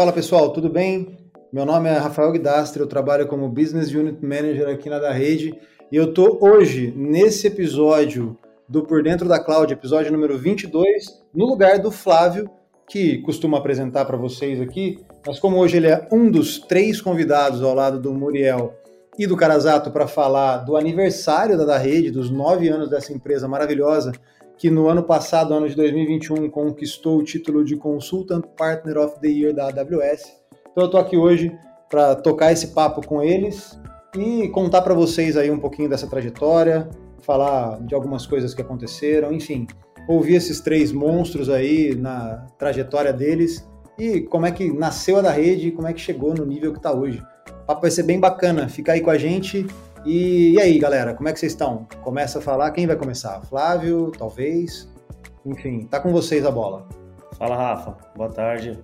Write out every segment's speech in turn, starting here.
Fala pessoal, tudo bem? Meu nome é Rafael Guidastre, eu trabalho como Business Unit Manager aqui na da Rede e eu tô hoje nesse episódio do Por Dentro da Cloud, episódio número 22, no lugar do Flávio, que costuma apresentar para vocês aqui, mas como hoje ele é um dos três convidados ao lado do Muriel e do Carazato para falar do aniversário da, da Rede, dos nove anos dessa empresa maravilhosa, que no ano passado, ano de 2021, conquistou o título de Consultant Partner of the Year da AWS. Então eu estou aqui hoje para tocar esse papo com eles e contar para vocês aí um pouquinho dessa trajetória, falar de algumas coisas que aconteceram, enfim, ouvir esses três monstros aí na trajetória deles e como é que nasceu a da rede e como é que chegou no nível que está hoje. O papo vai ser bem bacana, fica aí com a gente. E, e aí, galera, como é que vocês estão? Começa a falar, quem vai começar? Flávio, talvez? Enfim, tá com vocês a bola. Fala, Rafa. Boa tarde.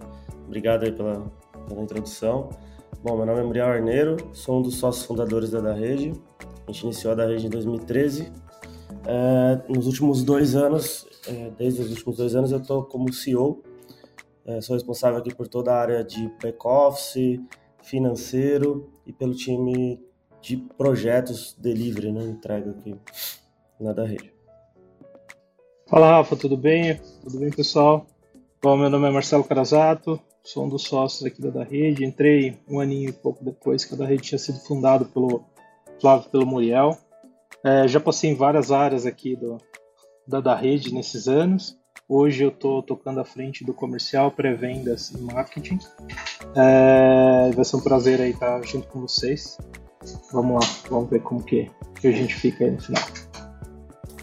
Obrigado aí pela, pela introdução. Bom, meu nome é Muriel Arneiro, sou um dos sócios fundadores da Da Rede. A gente iniciou a Da Rede em 2013. É, nos últimos dois anos, é, desde os últimos dois anos, eu estou como CEO. É, sou responsável aqui por toda a área de back-office, financeiro e pelo time de projetos delivery, né, entrega aqui na Da Rede. Fala, Rafa, tudo bem? Tudo bem, pessoal? Bom, meu nome é Marcelo Carazato, sou um dos sócios aqui da Da Rede. Entrei um aninho e pouco depois que a Da Rede tinha sido fundado pelo Flávio pelo Muriel. É, já passei em várias áreas aqui do, da Da Rede nesses anos. Hoje eu estou tocando à frente do comercial, pré-vendas e marketing. É, vai ser um prazer aí estar junto com vocês. Vamos lá, vamos ver como que, que a gente fica aí no final.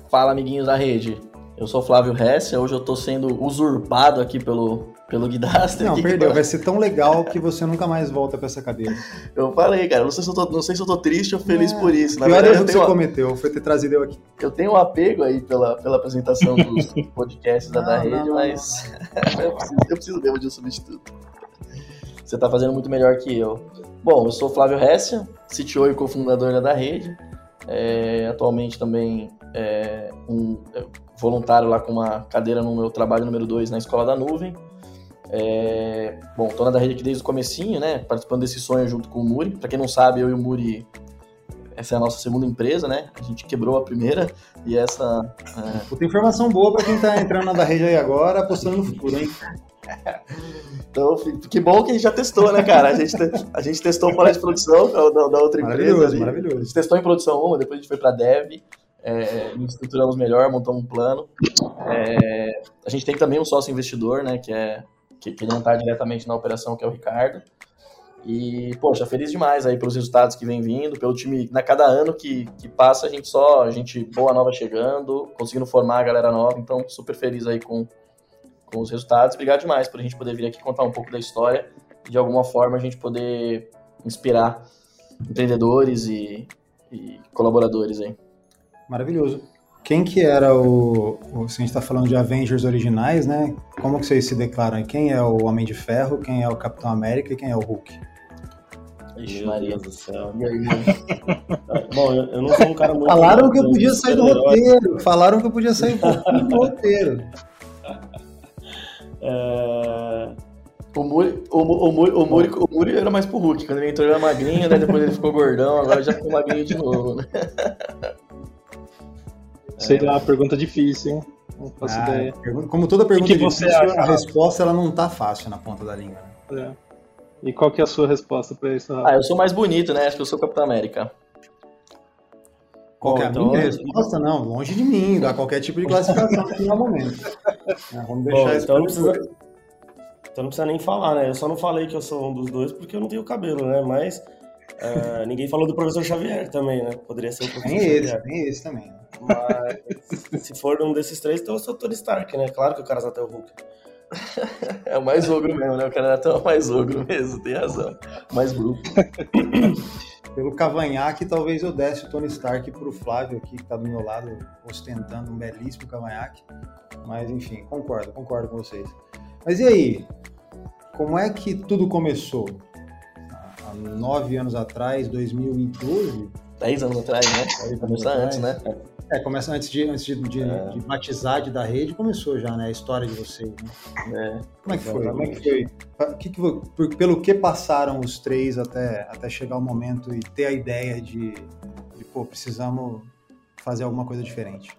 Fala, amiguinhos da rede. Eu sou Flávio Hesse, hoje eu estou sendo usurpado aqui pelo, pelo Guidastre. Não, perdeu. que- Vai ser tão legal que você nunca mais volta pra essa cadeira. Eu falei, cara, não sei se eu tô, não sei se eu tô triste ou feliz É, por isso. Na pior verdade, erro que você cometeu foi ter trazido eu aqui. eu tenho um apego aí pela, pela apresentação dos podcasts da Não, Da Rede, não, mas eu, preciso, eu preciso mesmo de um substituto. Você tá fazendo muito melhor que eu. Bom, eu sou Flávio Hessia, CTO e cofundador da Rede. É, atualmente também é, um é, voluntário lá com uma cadeira no meu trabalho número 2 na Escola da Nuvem. É, bom, tô na Da Rede aqui desde o comecinho, né? Participando desse sonho junto com o Muri. Pra quem não sabe, eu e o Muri, essa é a nossa segunda empresa, né? A gente quebrou a primeira e essa Puta informação boa pra quem tá entrando na da rede aí agora, apostando no futuro, hein? Então, que bom que a gente já testou, né, cara? A gente, te- a gente testou fora de produção da, da- da outra empresa. Maravilhoso. A maravilhoso. gente testou em produção uma, depois a gente foi para dev, é, nos estruturamos melhor, montamos um plano. É, a gente tem também um sócio investidor, né, que, é, que, que não está diretamente na operação, que é o Ricardo. E, poxa, feliz demais aí pelos resultados que vem vindo, pelo time, na cada ano que, que passa, a gente só, a gente boa nova chegando, conseguindo formar a galera nova, então super feliz aí com, com os resultados. Obrigado demais por a gente poder vir aqui contar um pouco da história e de alguma forma a gente poder inspirar empreendedores e, e colaboradores aí. Maravilhoso. Quem que era o, o- Se a gente tá falando de Avengers originais, né? Como que vocês se declaram? aí? Quem é o Homem de Ferro, quem é o Capitão América e quem é o Hulk? Ixi, Meu Maria. Do céu. E aí, Bom, eu, eu não sou um cara muito... Falaram que eu podia sair do roteiro. Falaram que eu podia sair um pouquinho do roteiro. É, O Muri, o, o, Muri, o, Muri, o Muri era mais pro Hulk. Quando ele entrou, ele era magrinho, né? Depois ele ficou gordão, agora já ficou magrinho de novo, né? Sei lá, pergunta difícil, hein? Não faço Ah, ideia. pergunta- como toda pergunta que você difícil, acha, a resposta ela não tá fácil na ponta da língua. né? É. E qual que é a sua resposta pra isso, Rafa? Ah, eu sou mais bonito, né? Acho que eu sou o Capitão América. Qual Bom, que é a então- minha resposta? Não, longe de mim, dá qualquer tipo de classificação aqui no momento. É, vamos deixar Bom, isso então não, precisa, então não precisa nem falar, né? Eu só não falei que eu sou um dos dois porque eu não tenho cabelo, né? Mas é, ninguém falou do professor Xavier também, né? Poderia ser o professor Tem esse, Xavier. tem esse também. Mas se for um desses três, então eu sou o Tony Stark, né? Claro que o cara até o Hulk. É o mais ogro mesmo, né? O cara é o mais ogro mesmo, tem razão. Mais bruto. Pelo cavanhaque, talvez eu desse o Tony Stark pro Flávio aqui, que tá do meu lado, ostentando um belíssimo cavanhaque. Mas enfim, concordo, concordo com vocês. Mas e aí? Como é que tudo começou? Há nove anos atrás, 2012? Dez anos atrás, né? atrás? antes, né? É, começa antes de, antes de, de, é. de batizar, de dar rede, começou já, né? A história de vocês. Né? É, Como é que foi? Como é que foi? Que que, por, pelo que passaram os três até, até chegar o momento e ter a ideia de, de pô, precisamos fazer alguma coisa diferente?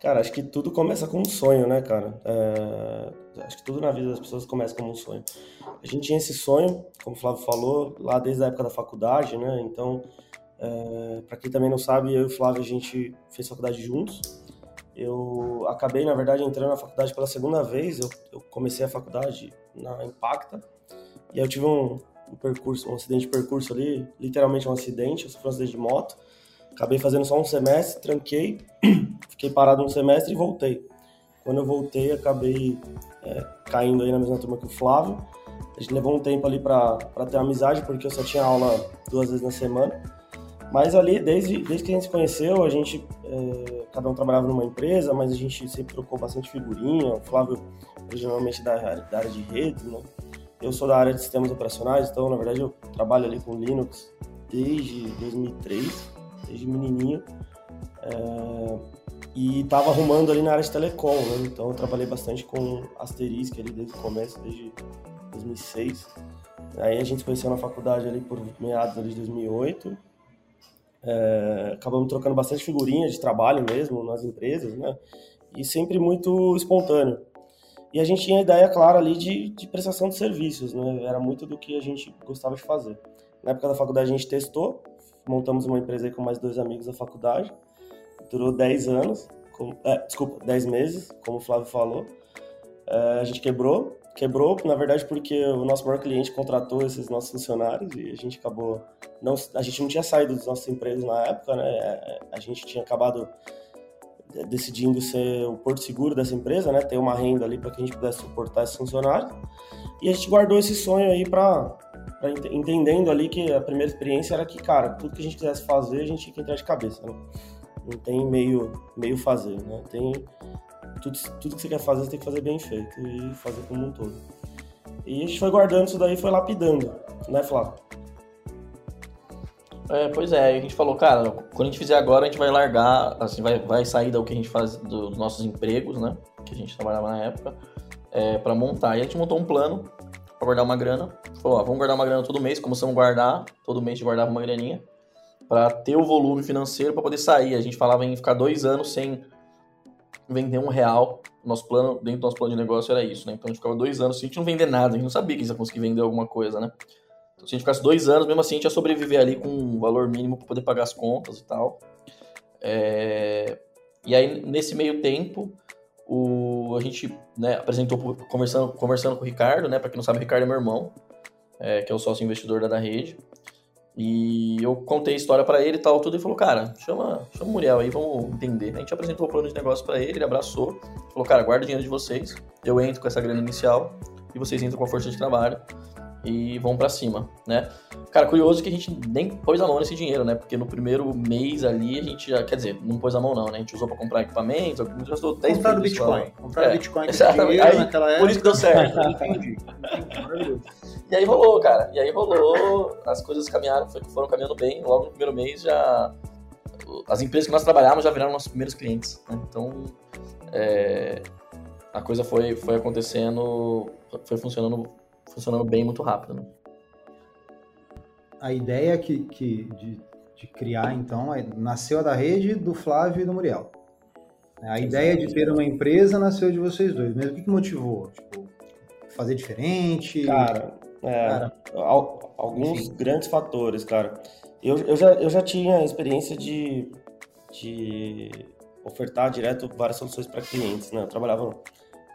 Cara, acho que tudo começa com um sonho, né, cara? É... Acho que tudo na vida das pessoas começa como um sonho. A gente tinha esse sonho, como o Flávio falou, lá desde a época da faculdade, né? Então, é... para quem também não sabe, eu e o Flávio a gente fez faculdade juntos. Eu acabei, na verdade, entrando na faculdade pela segunda vez. Eu, eu comecei a faculdade na Impacta e eu tive um, um percurso, um acidente de percurso ali, literalmente um acidente. Eu sofri um acidente de moto Acabei fazendo só um semestre, tranquei, fiquei parado um semestre e voltei. Quando eu voltei, acabei é, caindo aí na mesma turma que o Flávio. A gente levou um tempo ali para ter amizade, porque eu só tinha aula duas vezes na semana. Mas ali, desde, desde que a gente se conheceu, a gente, é, cada um trabalhava numa empresa, mas a gente sempre trocou bastante figurinha. O Flávio, originalmente da, da área de redes, né? Eu sou da área de sistemas operacionais, então, na verdade, eu trabalho ali com Linux desde 2003 desde menininho. É, e estava arrumando ali na área de telecom, né? Então eu trabalhei bastante com Asterisk ali desde o começo, desde 2006. Aí a gente se conheceu na faculdade ali por meados ali de 2008. É, acabamos trocando bastante figurinhas de trabalho mesmo nas empresas, né? E sempre muito espontâneo. E a gente tinha a ideia clara ali de, de prestação de serviços, né? Era muito do que a gente gostava de fazer. Na época da faculdade a gente testou, montamos uma empresa com mais dois amigos da faculdade. Durou 10 anos, com, é, desculpa, 10 meses, como o Flávio falou. É, a gente quebrou, quebrou, na verdade, porque o nosso maior cliente contratou esses nossos funcionários e a gente acabou. Não, a gente não tinha saído dos nossos empregos na época, né? A gente tinha acabado decidindo ser o porto seguro dessa empresa, né? Ter uma renda ali para que a gente pudesse suportar esses funcionários. E a gente guardou esse sonho aí para entendendo ali que a primeira experiência era que, cara, tudo que a gente quisesse fazer, a gente tinha que entrar de cabeça, né? Não tem meio, meio fazer, né? Tem tudo, tudo que você quer fazer, você tem que fazer bem feito e fazer como um todo. E a gente foi guardando isso daí foi lapidando, né, Flávio? É, pois é, a gente falou, cara, quando a gente fizer agora, a gente vai largar, assim, vai, vai sair do que a gente faz dos nossos empregos, né? Que a gente trabalhava na época, é, para montar. E a gente montou um plano para guardar uma grana. Falou, ó, vamos guardar uma grana todo mês, começamos a guardar, todo mês a gente guardava uma graninha, para ter o volume financeiro para poder sair. A gente falava em ficar dois anos sem vender um real. Nosso plano, dentro do nosso plano de negócio era isso, né? Então a gente ficava dois anos sem a gente não vender nada, a gente não sabia que a gente ia conseguir vender alguma coisa, né? Então, se a gente ficasse dois anos, mesmo assim, a gente ia sobreviver ali com um valor mínimo para poder pagar as contas e tal. É... E aí, nesse meio tempo, o, a gente né, apresentou conversando, conversando com o Ricardo, né? Para quem não sabe, o Ricardo é meu irmão, é, que é o sócio investidor da, da rede. E eu contei a história para ele e tal, tudo, e falou, cara, chama, chama o Muriel aí, vamos entender. A gente apresentou o plano de negócio para ele, ele abraçou, falou, cara, guarda o dinheiro de vocês, eu entro com essa grana inicial e vocês entram com a força de trabalho e vão para cima, né? Cara, curioso que a gente nem pôs a mão nesse dinheiro, né? Porque no primeiro mês ali a gente já, quer dizer, não pôs a mão não, né? A gente usou para comprar equipamentos, gastou 10 Compraram Bitcoin. Compraram é, Bitcoin exatamente. Aí, naquela época. Por isso que deu certo. Entendi. e aí rolou, cara. E aí rolou, as coisas caminharam, foram caminhando bem. Logo no primeiro mês já as empresas que nós trabalhávamos já viraram nossos primeiros clientes. Né? Então, é, a coisa foi, foi acontecendo, foi funcionando funcionando bem muito rápido. Né? A ideia que, que de, de criar, então, é, nasceu da rede do Flávio e do Muriel. A ideia de ter uma empresa nasceu de vocês dois. Mas o que, que motivou? Tipo, fazer diferente? Cara, é, cara alguns enfim. grandes fatores, cara. Eu, eu, já, eu já tinha experiência de, de ofertar direto várias soluções para clientes, né? Eu trabalhava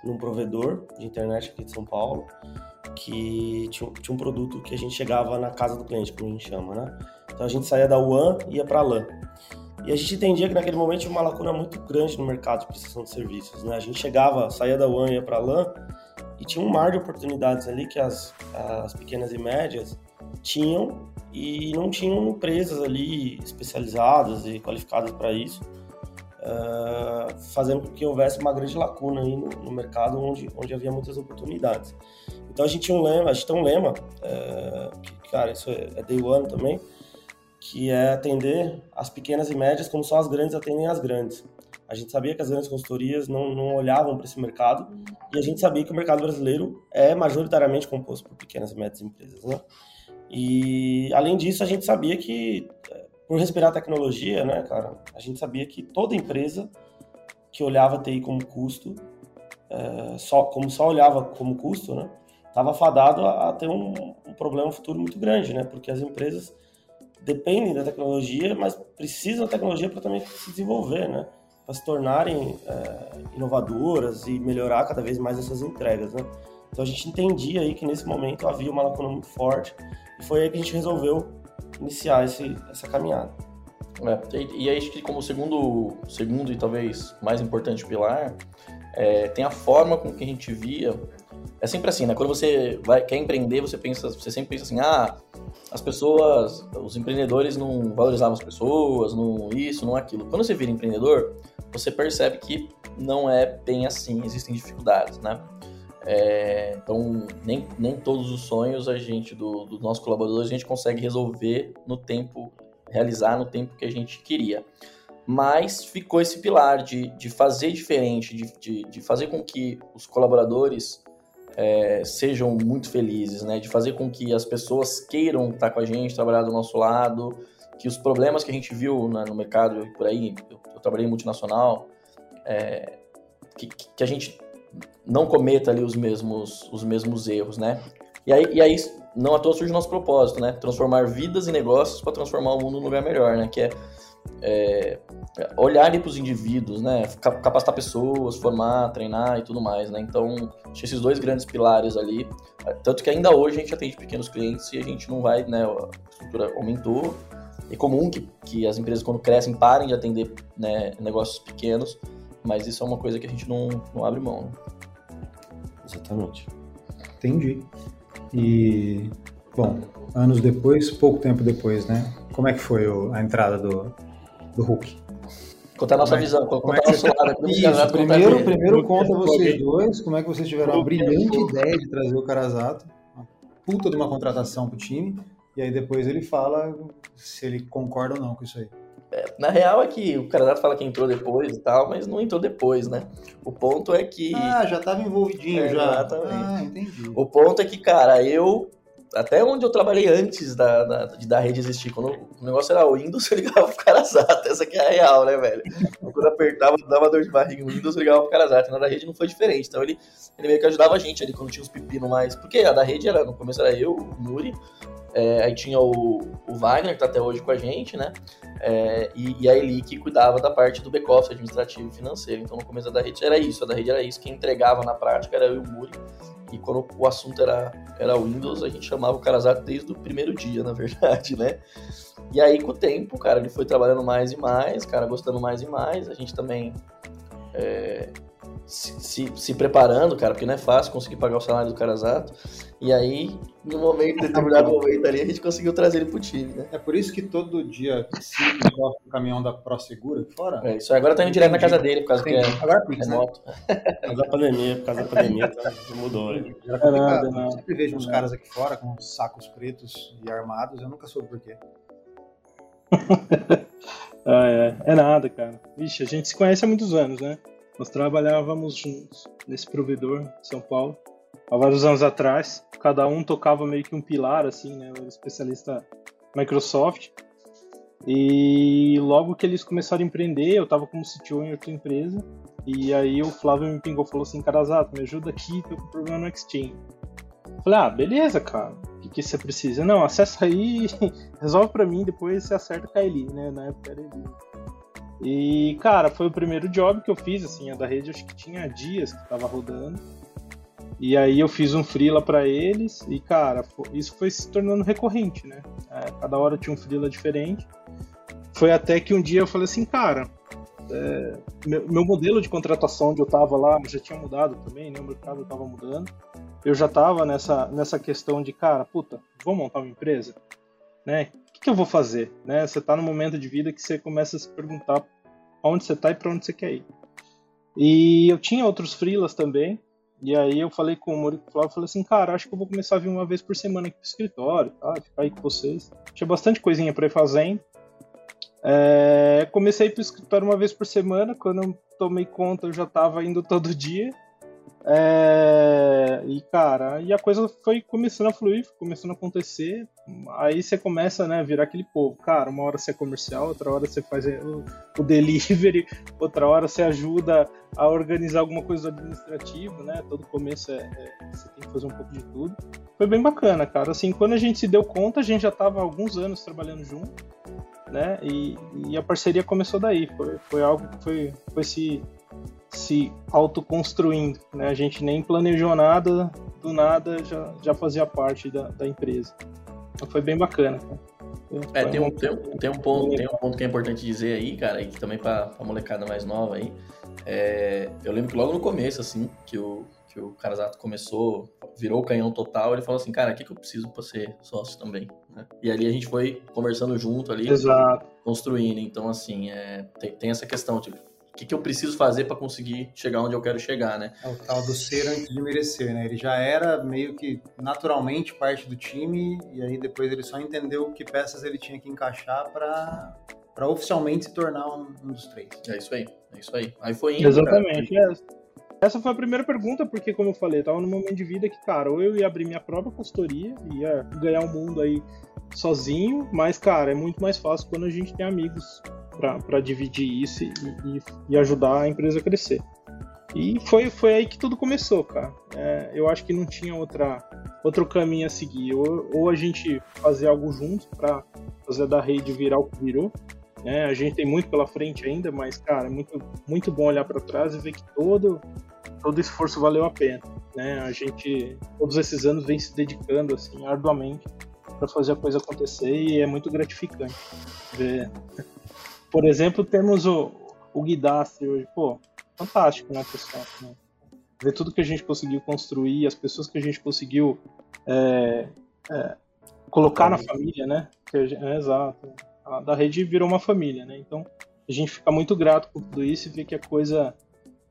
num provedor de internet aqui de São Paulo que tinha, tinha, um produto que a gente chegava na casa do cliente, como a gente chama, né? Então a gente saía da WAN e ia para LAN. E a gente entendia que naquele momento tinha uma lacuna muito grande no mercado de prestação de serviços, né? A gente chegava, saía da WAN e ia para LAN e tinha um mar de oportunidades ali que as, as pequenas e médias tinham e não tinham empresas ali especializadas e qualificadas para isso uh, fazendo com que houvesse uma grande lacuna aí no, no, mercado onde, onde havia muitas oportunidades. Então a gente tinha um lema, a gente tem um lema, uh, que, cara, isso é, é day one também, que é atender as pequenas e médias como só as grandes atendem as grandes. A gente sabia que as grandes consultorias não, não olhavam para esse mercado e a gente sabia que o mercado brasileiro é majoritariamente composto por pequenas e médias empresas, né? E além disso, a gente sabia que é, por respirar tecnologia, né, cara, a gente sabia que toda empresa que olhava TI como custo, é, só como só olhava como custo, né, estava fadado a, ter um, um, problema futuro muito grande, né, porque as empresas dependem da tecnologia, mas precisam da tecnologia para também se desenvolver, né, para se tornarem é, inovadoras e melhorar cada vez mais essas entregas, né. Então a gente entendia aí que nesse momento havia uma lacuna muito forte e foi aí que a gente resolveu iniciar esse, essa caminhada. É, e, e acho que como segundo, segundo e talvez mais importante pilar, é, tem a forma com que a gente via. É sempre assim, né? Quando você vai, quer empreender, você pensa, você sempre pensa assim, ah, as pessoas, os empreendedores não valorizavam as pessoas, não isso, não aquilo. Quando você vira empreendedor, você percebe que não é bem assim, existem dificuldades, né? É, então, nem, nem todos os sonhos a gente, do, dos nossos colaboradores, a gente consegue resolver no tempo, realizar no tempo que a gente queria. Mas ficou esse pilar de, de fazer diferente, de, de, de fazer com que os colaboradores é, sejam muito felizes, né? De fazer com que as pessoas queiram estar com a gente, trabalhar do nosso lado, que os problemas que a gente viu na, no mercado por aí, eu, eu trabalhei em multinacional, é, que, que a gente não cometa ali os mesmos, os mesmos erros, né? E aí, e aí não à toa surge o nosso propósito, né? Transformar vidas e negócios para transformar o mundo num lugar melhor, né? Que é, é olhar para os indivíduos, né? Capacitar pessoas, formar, treinar e tudo mais, né? Então, acho esses dois grandes pilares ali. Tanto que ainda hoje a gente atende pequenos clientes e a gente não vai, né? A estrutura aumentou. É comum que, que as empresas, quando crescem, parem de atender né, negócios pequenos, mas isso é uma coisa que a gente não, não abre mão. Né? Exatamente. Entendi. E, bom, anos depois, pouco tempo depois, né? Como é que foi a entrada do, do Hulk? Contar a nossa como é visão, contar é nosso lado. Isso, primeiro, primeiro conta vocês dois, como é que vocês tiveram a brilhante ideia de trazer o Carazato, uma puta de uma contratação pro time, e aí depois ele fala se ele concorda ou não com isso aí. É, na real é que o Carazato fala que entrou depois e tal, mas não entrou depois, né? O ponto é que. Ah, já tava envolvidinho, é, já. Exatamente. Ah, entendi. O ponto é que, cara, eu. Até onde eu trabalhei antes da, da, da rede existir, quando o negócio era o Windows, eu ligava pro Carazato. Essa aqui é a real, né, velho? Quando apertava, dava dor de barriga no Windows, eu ligava pro Carazato. Na da rede não foi diferente. Então ele, ele meio que ajudava a gente ali quando tinha uns pepinos mais. Porque a da rede era, no começo era eu, o Nuri, é, aí tinha o, o Wagner, que tá até hoje com a gente, né? É, e, e, a Eli que cuidava da parte do back-office administrativo e financeiro. Então no começo da rede era isso, a da rede era isso. Quem entregava na prática era eu e o Muri. E quando o assunto era, era Windows, a gente chamava o Karazato desde o primeiro dia, na verdade, né? E aí, com o tempo, cara, ele foi trabalhando mais e mais, cara, gostando mais e mais. A gente também é, se, se, preparando, cara, porque não é fácil conseguir pagar o salário do Carazato. E aí, no momento, determinado momento ali, a gente conseguiu trazer ele pro time, né? É por isso que todo dia se o caminhão da ProSegura aqui fora. É isso, agora tá indo direto na casa dele, por causa Entendi. que é, agora é. Né? Por causa da pandemia, por causa da pandemia, tá, mudou. Né? É nada, não. Eu sempre vejo uns caras aqui fora com sacos pretos e armados, eu nunca soube por quê. ah, é. é nada, cara. Vixe, a gente se conhece há muitos anos, né? Nós trabalhávamos juntos nesse provedor de São Paulo há vários anos atrás. Cada um tocava meio que um pilar, assim, né? Eu era especialista Microsoft. E logo que eles começaram a empreender, eu estava como CTO em outra empresa. E aí o Flávio me pingou falou assim: Carazato, me ajuda aqui, tô com problema no Exchange. Falei, ah, beleza, cara. O que, que você precisa? Não, acessa aí, resolve para mim, depois você acerta com a Eli, né? Na época era Eli. E, cara, foi o primeiro job que eu fiz, assim, a da rede acho que tinha dias que tava rodando. E aí eu fiz um freela para eles e, cara, isso foi se tornando recorrente, né? É, cada hora tinha um freela diferente. Foi até que um dia eu falei assim, cara, é, meu, meu, modelo de contratação onde eu tava lá já tinha mudado também, né? O mercado tava mudando. Eu já tava nessa, nessa questão de, cara, puta, vou montar uma empresa, né? Que eu vou fazer? Né? Você está no momento de vida que você começa a se perguntar onde você está e para onde você quer ir. E eu tinha outros freelas também, E aí eu falei com o Murico Flávio, falei assim, cara, acho que eu vou começar a vir uma vez por semana aqui pro escritório, tá? Ficar aí com vocês. Tinha bastante coisinha pra ir fazendo. É, comecei pro escritório uma vez por semana, quando eu tomei conta eu já tava indo todo dia. É, e cara, e a coisa foi começando a fluir, começando a acontecer. Aí você começa, né, a virar aquele povo. Cara, uma hora você é comercial, outra hora você faz o, delivery, outra hora você ajuda a organizar alguma coisa do administrativo, né? Todo começo é, é, você tem que fazer um pouco de tudo. Foi bem bacana, cara. Assim, quando a gente se deu conta, a gente já estava há alguns anos trabalhando junto, né? E, e a parceria começou daí. Foi, foi algo que foi, foi se se autoconstruindo, né? A gente nem planejou nada, do nada já, já fazia parte da, da empresa. Então foi bem bacana. É, tem um, tem, tem, um ponto, tem um ponto que é importante dizer aí, cara, e também para a molecada mais nova aí. É, eu lembro que logo no começo, assim, que o, que o Carasato começou, virou o canhão total, ele falou assim, cara, o que, que eu preciso para ser sócio também? Né? E ali a gente foi conversando junto ali, Exato. construindo. Então, assim, é, tem, tem essa questão, tipo, o que, que eu preciso fazer para conseguir chegar onde eu quero chegar, né? É o tal do ser antes de merecer, né? Ele já era meio que naturalmente parte do time e aí depois ele só entendeu que peças ele tinha que encaixar para para oficialmente se tornar um, um, dos três. É isso aí, é isso aí. Aí foi indo, Exatamente. Cara. Essa foi a primeira pergunta, porque, como eu falei, eu tava num momento de vida que, cara, ou eu ia abrir minha própria consultoria, ia ganhar o um mundo aí sozinho, mas, cara, é muito mais fácil quando a gente tem amigos para dividir isso e, e, e, ajudar a empresa a crescer. E foi, foi aí que tudo começou, cara. É, eu acho que não tinha outra, outro caminho a seguir. Ou, ou a gente fazer algo junto para fazer da rede virar o que virou. Né? A gente tem muito pela frente ainda, mas, cara, é muito, muito bom olhar para trás e ver que todo, todo esforço valeu a pena. Né? A gente, todos esses anos, vem se dedicando assim, arduamente para fazer a coisa acontecer e é muito gratificante ver por exemplo, temos o, o Guidastre hoje. Pô, fantástico, né, pessoal? Né? Ver tudo que a gente conseguiu construir, as pessoas que a gente conseguiu é, é, colocar na família, né? Gente, é, exato. A da rede virou uma família, né? Então, a gente fica muito grato por tudo isso e ver que a coisa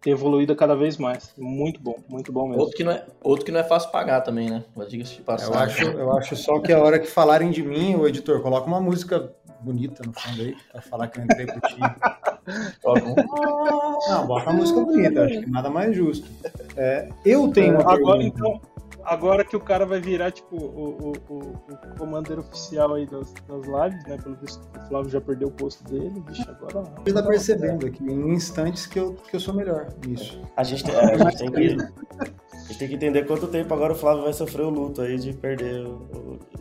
tem evoluído cada vez mais. Muito bom, muito bom mesmo. Outro que não é, outro que não é fácil pagar também, né? Diga-se de passagem. Eu acho, eu acho só que a hora que falarem de mim, o editor, coloca uma música bonita no fundo aí, pra falar que eu entrei pro time. Não, bota uma música bonita, acho que nada mais justo. É, eu tenho uma Agora, pergunta. então, agora que o cara vai virar, tipo, o, o, o, o commander oficial aí das, das lives, né? Pelo visto, o Flávio já perdeu o posto dele, bicho, agora... Você tá percebendo aqui, em instantes, que eu, que eu sou melhor nisso. A gente, tem, a gente tem que gente tem que entender quanto tempo agora o Flávio vai sofrer o luto aí de perder,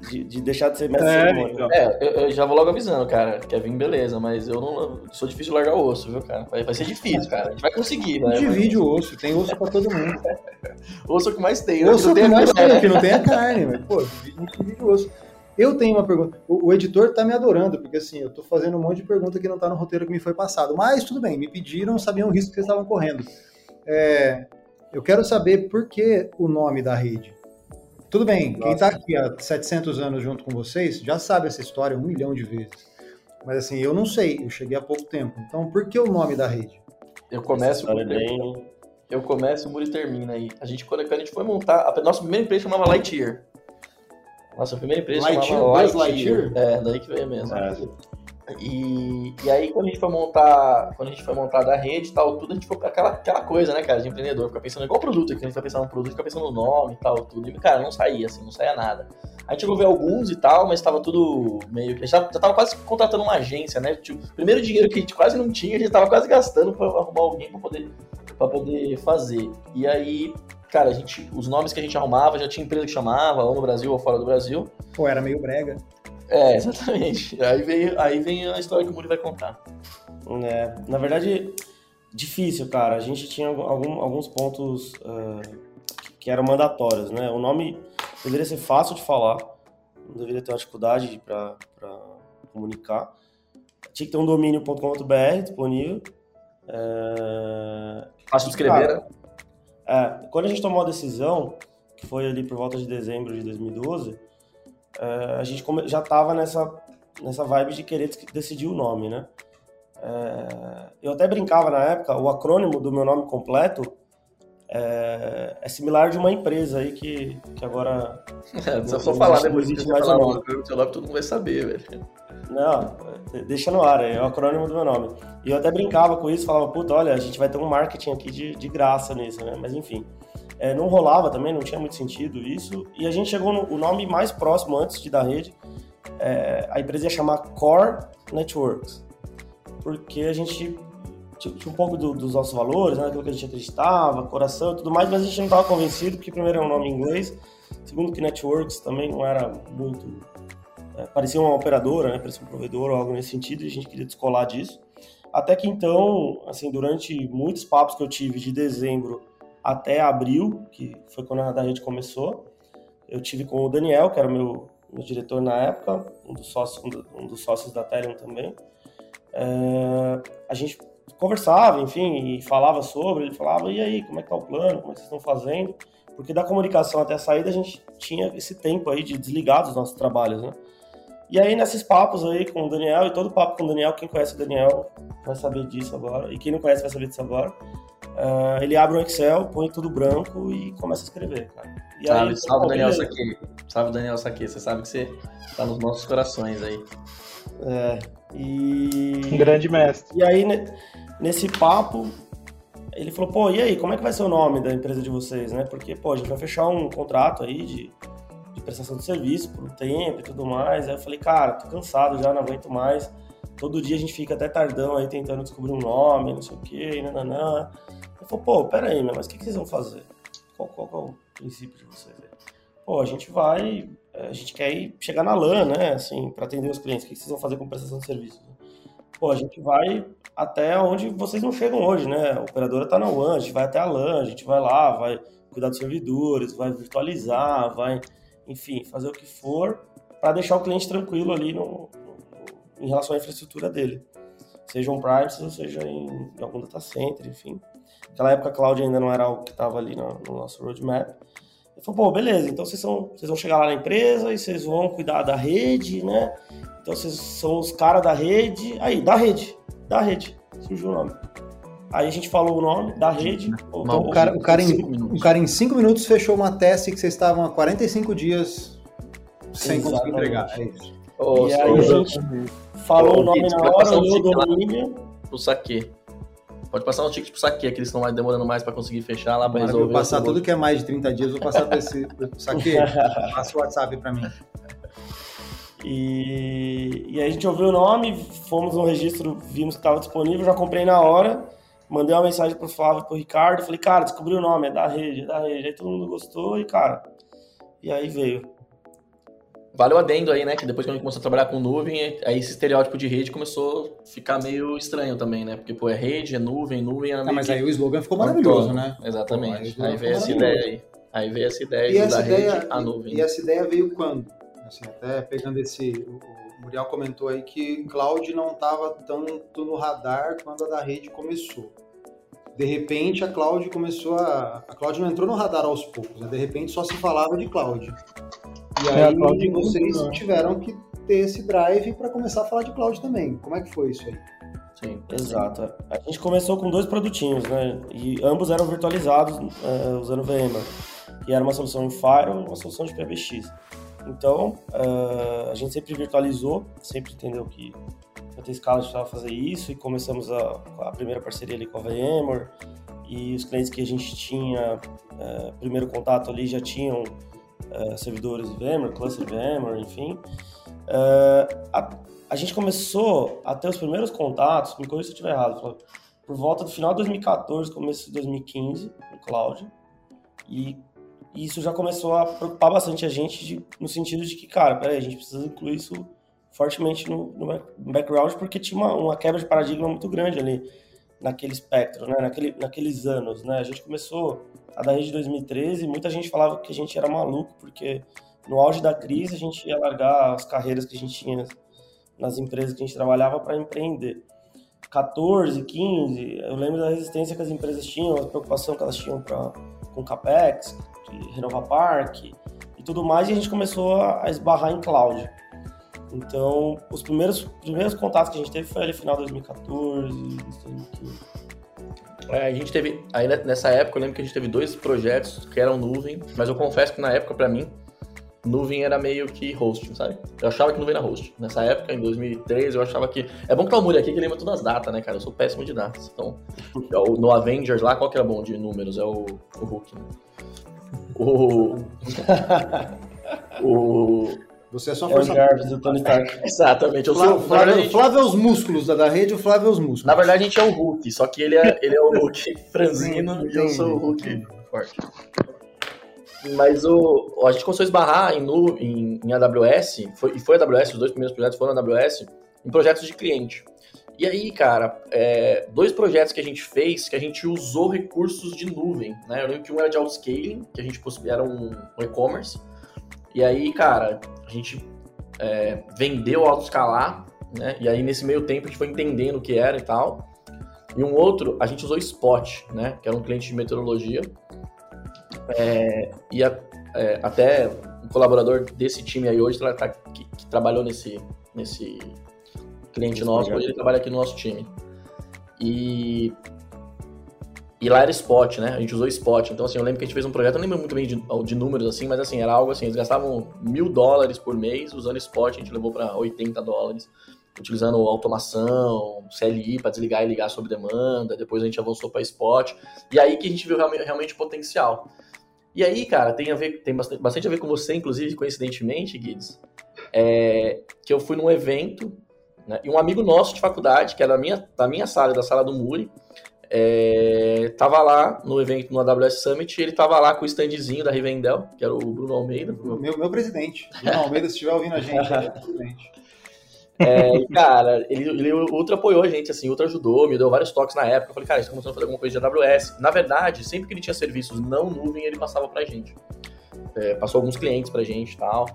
de, de deixar de ser mestre é, então. é eu, eu, já vou logo avisando, cara. Kevin, beleza, mas eu não sou difícil largar o osso, viu, cara? Vai, vai ser difícil, cara. A gente vai conseguir, né? Divide o osso, tem osso pra todo mundo. osso é o que mais tem. O osso é o que mais tem, que não tem a carne, mas, pô, divide o osso. Eu tenho uma pergunta. O, o, editor tá me adorando, porque assim, eu tô fazendo um monte de pergunta que não tá no roteiro que me foi passado. Mas tudo bem, me pediram, sabiam o risco que eles estavam correndo. É, eu quero saber por que o nome da rede. Tudo bem, Nossa. quem está aqui há 700 anos junto com vocês já sabe essa história um milhão de vezes. Mas assim, eu não sei, eu cheguei há pouco tempo. Então, por que o nome da rede? Eu começo com bem... Eu começo, o Muri termina aí. A gente, quando a gente foi montar, a nossa primeira empresa chamava Lightyear. Nossa primeira empresa Lightyear, chamava Lightyear. Lightyear. É, daí que veio mesmo. É. E, e aí, quando a gente foi montar, quando a gente foi montar da rede e tal, tudo, a gente foi aquela, aquela coisa, né, cara, de empreendedor, fica pensando igual produto, que a gente vai pensar no produto, fica pensando no nome e tal, tudo. E, cara, não saía, assim, não saía nada. A gente chegou a ver alguns e tal, mas tava tudo meio que. Já, já tava quase contratando uma agência, né? Tipo, primeiro dinheiro que a gente quase não tinha, a gente tava quase gastando pra arrumar alguém pra poder, pra poder fazer. E aí, cara, a gente, os nomes que a gente arrumava, já tinha empresa que chamava, ou no Brasil ou fora do Brasil. Pô, era meio brega. É, exatamente. Aí vem, aí vem a história que o Muri vai contar. É, na verdade, difícil, cara. A gente tinha algum, alguns pontos uh, que eram mandatórios, né? O nome deveria ser fácil de falar, não deveria ter uma dificuldade para comunicar. Tinha que ter um domínio.com.br disponível. É... Fácil de escrever, cara, é, quando a gente tomou a decisão, que foi ali por volta de dezembro de 2012, é, a gente já estava nessa, nessa vibe de querer decidir o nome, né? É, eu até brincava na época, o acrônimo do meu nome completo é, é, similar de uma empresa aí que, que agora. É, só só falar depois que mais o nome. Seu nome todo mundo vai saber, velho. Não, deixa no ar, é o acrônimo do meu nome. E eu até brincava com isso, falava, puta, olha, a gente vai ter um marketing aqui de, de graça nisso, né? Mas enfim. É, não rolava também, não tinha muito sentido isso. E a gente chegou no nome mais próximo antes de dar rede. É, a empresa ia chamar Core Networks. Porque a gente tinha um pouco do, dos nossos valores, né, aquilo que a gente acreditava, coração e tudo mais, mas a gente não estava convencido, porque primeiro é um nome em inglês, segundo que Networks também não era muito... É, parecia uma operadora, né, parecia um provedor ou algo nesse sentido, e a gente queria descolar disso. Até que então, assim, durante muitos papos que eu tive de dezembro até abril, que foi quando a rede começou, eu tive com o Daniel, que era meu, meu diretor na época, um dos sócios, um dos sócios da Telium também. É, a gente conversava, enfim, e falava sobre, ele falava, e aí, como é que tá o plano, como é que vocês estão fazendo? Porque da comunicação até a saída a gente tinha esse tempo aí de desligar dos nossos trabalhos, né? E aí, nesses papos aí com o Daniel, e todo papo com o Daniel, quem conhece o Daniel vai saber disso agora, e quem não conhece vai saber disso agora. Uh, ele abre um Excel, põe tudo branco e começa a escrever, cara. E salve, aí, salve Daniel Saque. Salve Daniel Saque. Você sabe que você tá nos nossos corações aí. É. E. Um grande mestre. E aí, nesse papo, ele falou, pô, e aí, como é que vai ser o nome da empresa de vocês, né? Porque, pô, a gente vai fechar um contrato aí de, de prestação de serviço por um tempo e tudo mais. Aí eu falei, cara, tô cansado já, não aguento mais. Todo dia a gente fica até tardão aí tentando descobrir um nome, não sei o quê, e nananã. Falou, pô, pera aí, mas o que, que vocês vão fazer? Qual, qual, qual é o princípio de vocês aí? Pô, a gente vai, a gente quer ir chegar na LAN, né, assim, para atender os clientes. O que vocês vão fazer com prestação de serviço? Pô, a gente vai até onde vocês não chegam hoje, né? A operadora está na WAN, a gente vai até a LAN, a gente vai lá, vai cuidar dos servidores, vai virtualizar, vai, enfim, fazer o que for para deixar o cliente tranquilo ali no, no, em relação à infraestrutura dele. Seja on-premise ou seja em, em algum data center, enfim. Naquela época a cloud ainda não era algo que estava ali no, no, nosso roadmap. Ele falou, pô, beleza, então vocês, são, vocês vão chegar lá na empresa e vocês vão cuidar da rede, né? Então vocês são os caras da rede. Aí, da rede. Da rede. Surgiu o nome. Aí a gente falou o nome da rede. Então, o, cara, o, cara em, o cara em cinco minutos fechou uma teste que vocês estavam há 45 dias sem Exatamente. conseguir entregar. É isso. Oh, e aí a gente falou o nome na hora, olhou o domínio. Pro saque. Pode passar um ticket pro saque, que eles estão demorando mais para conseguir fechar lá para resolver. Eu passar tudo que é mais de 30 dias, vou passar para esse saque. Passa o WhatsApp para mim. E, e aí a gente ouviu o nome, fomos no registro, vimos que estava disponível, já comprei na hora, mandei uma mensagem pro Flávio e pro Ricardo, falei, cara, descobri o nome, é da rede, é da rede. Aí todo mundo gostou e, cara, e aí veio. Vale o adendo aí, né? Que depois que a gente começou a trabalhar com nuvem, aí esse estereótipo de rede começou a ficar meio estranho também, né? Porque, pô, é rede, é nuvem, nuvem... É ah, mas que... aí o slogan ficou maravilhoso, né? Exatamente. Pô, aí, aí veio essa ideia aí. Aí veio essa ideia e essa da ideia, rede, a nuvem. E essa ideia veio quando? Assim, até pegando esse, o Muriel comentou aí que cloud não estava tanto no radar quando a da rede começou. De repente a cloud começou a. A cloud não entrou no radar aos poucos, né? de repente só se falava de cloud. E é, aí cloud vocês tiveram que ter esse drive para começar a falar de cloud também. Como é que foi isso aí? Sim, exato. A gente começou com dois produtinhos, né? E ambos eram virtualizados uh, usando VMware. E era uma solução em Fire e uma solução de PBX. Então, uh, a gente sempre virtualizou, sempre entendeu que ter escala, a gente precisava fazer isso e começamos a, a primeira parceria ali com a VMware e os clientes que a gente tinha uh, primeiro contato ali já tinham uh, servidores VMware, cluster VMware, enfim. A, a, gente começou a ter os primeiros contatos, me corrija se eu estiver errado, por volta do final de 2014, começo de 2015, no cloud, e e isso já começou a preocupar bastante a gente de, no sentido de que, cara, peraí, a gente precisa incluir isso fortemente no, no background, porque tinha uma, uma, quebra de paradigma muito grande ali naquele espectro, né? Naquele, naqueles anos, né? A gente começou a da rede de 2013 muita gente falava que a gente era maluco, porque no auge da crise a gente ia largar as carreiras que a gente tinha nas empresas que a gente trabalhava para empreender. 14, 15, eu lembro da resistência que as empresas tinham, a preocupação que elas tinham pra, com capex, de renovar parque e tudo mais, e a gente começou a esbarrar em cloud. Então, os primeiros, primeiros contatos que a gente teve foi ali final de 2014, 2015. É, a gente teve, aí nessa época eu lembro que a gente teve dois projetos que eram nuvem, mas eu confesso que na época para mim nuvem era meio que hosting, sabe? Eu achava que nuvem era host. Nessa época, em 2013, eu achava que. É bom que tá o Muri aqui que lembra todas as datas, né, cara? Eu sou péssimo de datas. Então, no Avengers lá, qual que era bom de números? É o, o Hulk. Né? O. o. Você é só força. É o do Tony Stark. Exatamente. Eu Flávio, sou, Flávio, verdade, Flávio é os músculos da, da rede, o Flávio é os músculos. Na verdade, a gente é o Hulk, só que ele é, ele é o Hulk franzino e eu sou o Hulk forte. Mas o, a gente começou a esbarrar em, nu, em, em AWS, foi, e foi AWS, os dois primeiros projetos foram AWS, em projetos de cliente. E aí, cara, é, dois projetos que a gente fez que a gente usou recursos de nuvem, né? Eu lembro que um era de outscaling, que a gente era um, um e-commerce. E aí, cara, a gente é, vendeu autoscalar, né? E aí, nesse meio tempo, a gente foi entendendo o que era e tal. E um outro, a gente usou Spot, né? Que era um cliente de meteorologia. É, e a, é, até um colaborador desse time aí hoje tá, que, que, trabalhou nesse, nesse cliente nosso, hoje ele trabalha aqui no nosso time. E, e lá era spot, né? A gente usou spot. Então, assim, eu lembro que a gente fez um projeto, eu não lembro muito bem de, de números assim, mas assim, era algo assim, eles gastavam mil dólares por mês usando spot, a gente levou para 80 dólares utilizando automação, CLI para desligar e ligar sob demanda, depois a gente avançou para spot, e aí que a gente viu realmente, o potencial. E aí, cara, tem, a ver, tem bastante, bastante a ver com você, inclusive, coincidentemente, Guides, é, que eu fui num evento, né, e um amigo nosso de faculdade, que era da minha, da minha sala, da sala do Muri, é, tava lá no evento no AWS Summit ele tava lá com o standzinho da Rivendell, que era o Bruno Almeida. Meu, meu presidente. Bruno Almeida, se estiver ouvindo a gente, é presidente. É, cara, ele, ele ultra apoiou a gente, assim, ultra ajudou, me deu vários toques na época. Eu falei, cara, a gente tá começando a fazer alguma coisa de AWS. Na verdade, sempre que ele tinha serviços não nuvem, ele passava pra gente. É, passou alguns clientes pra gente e tal.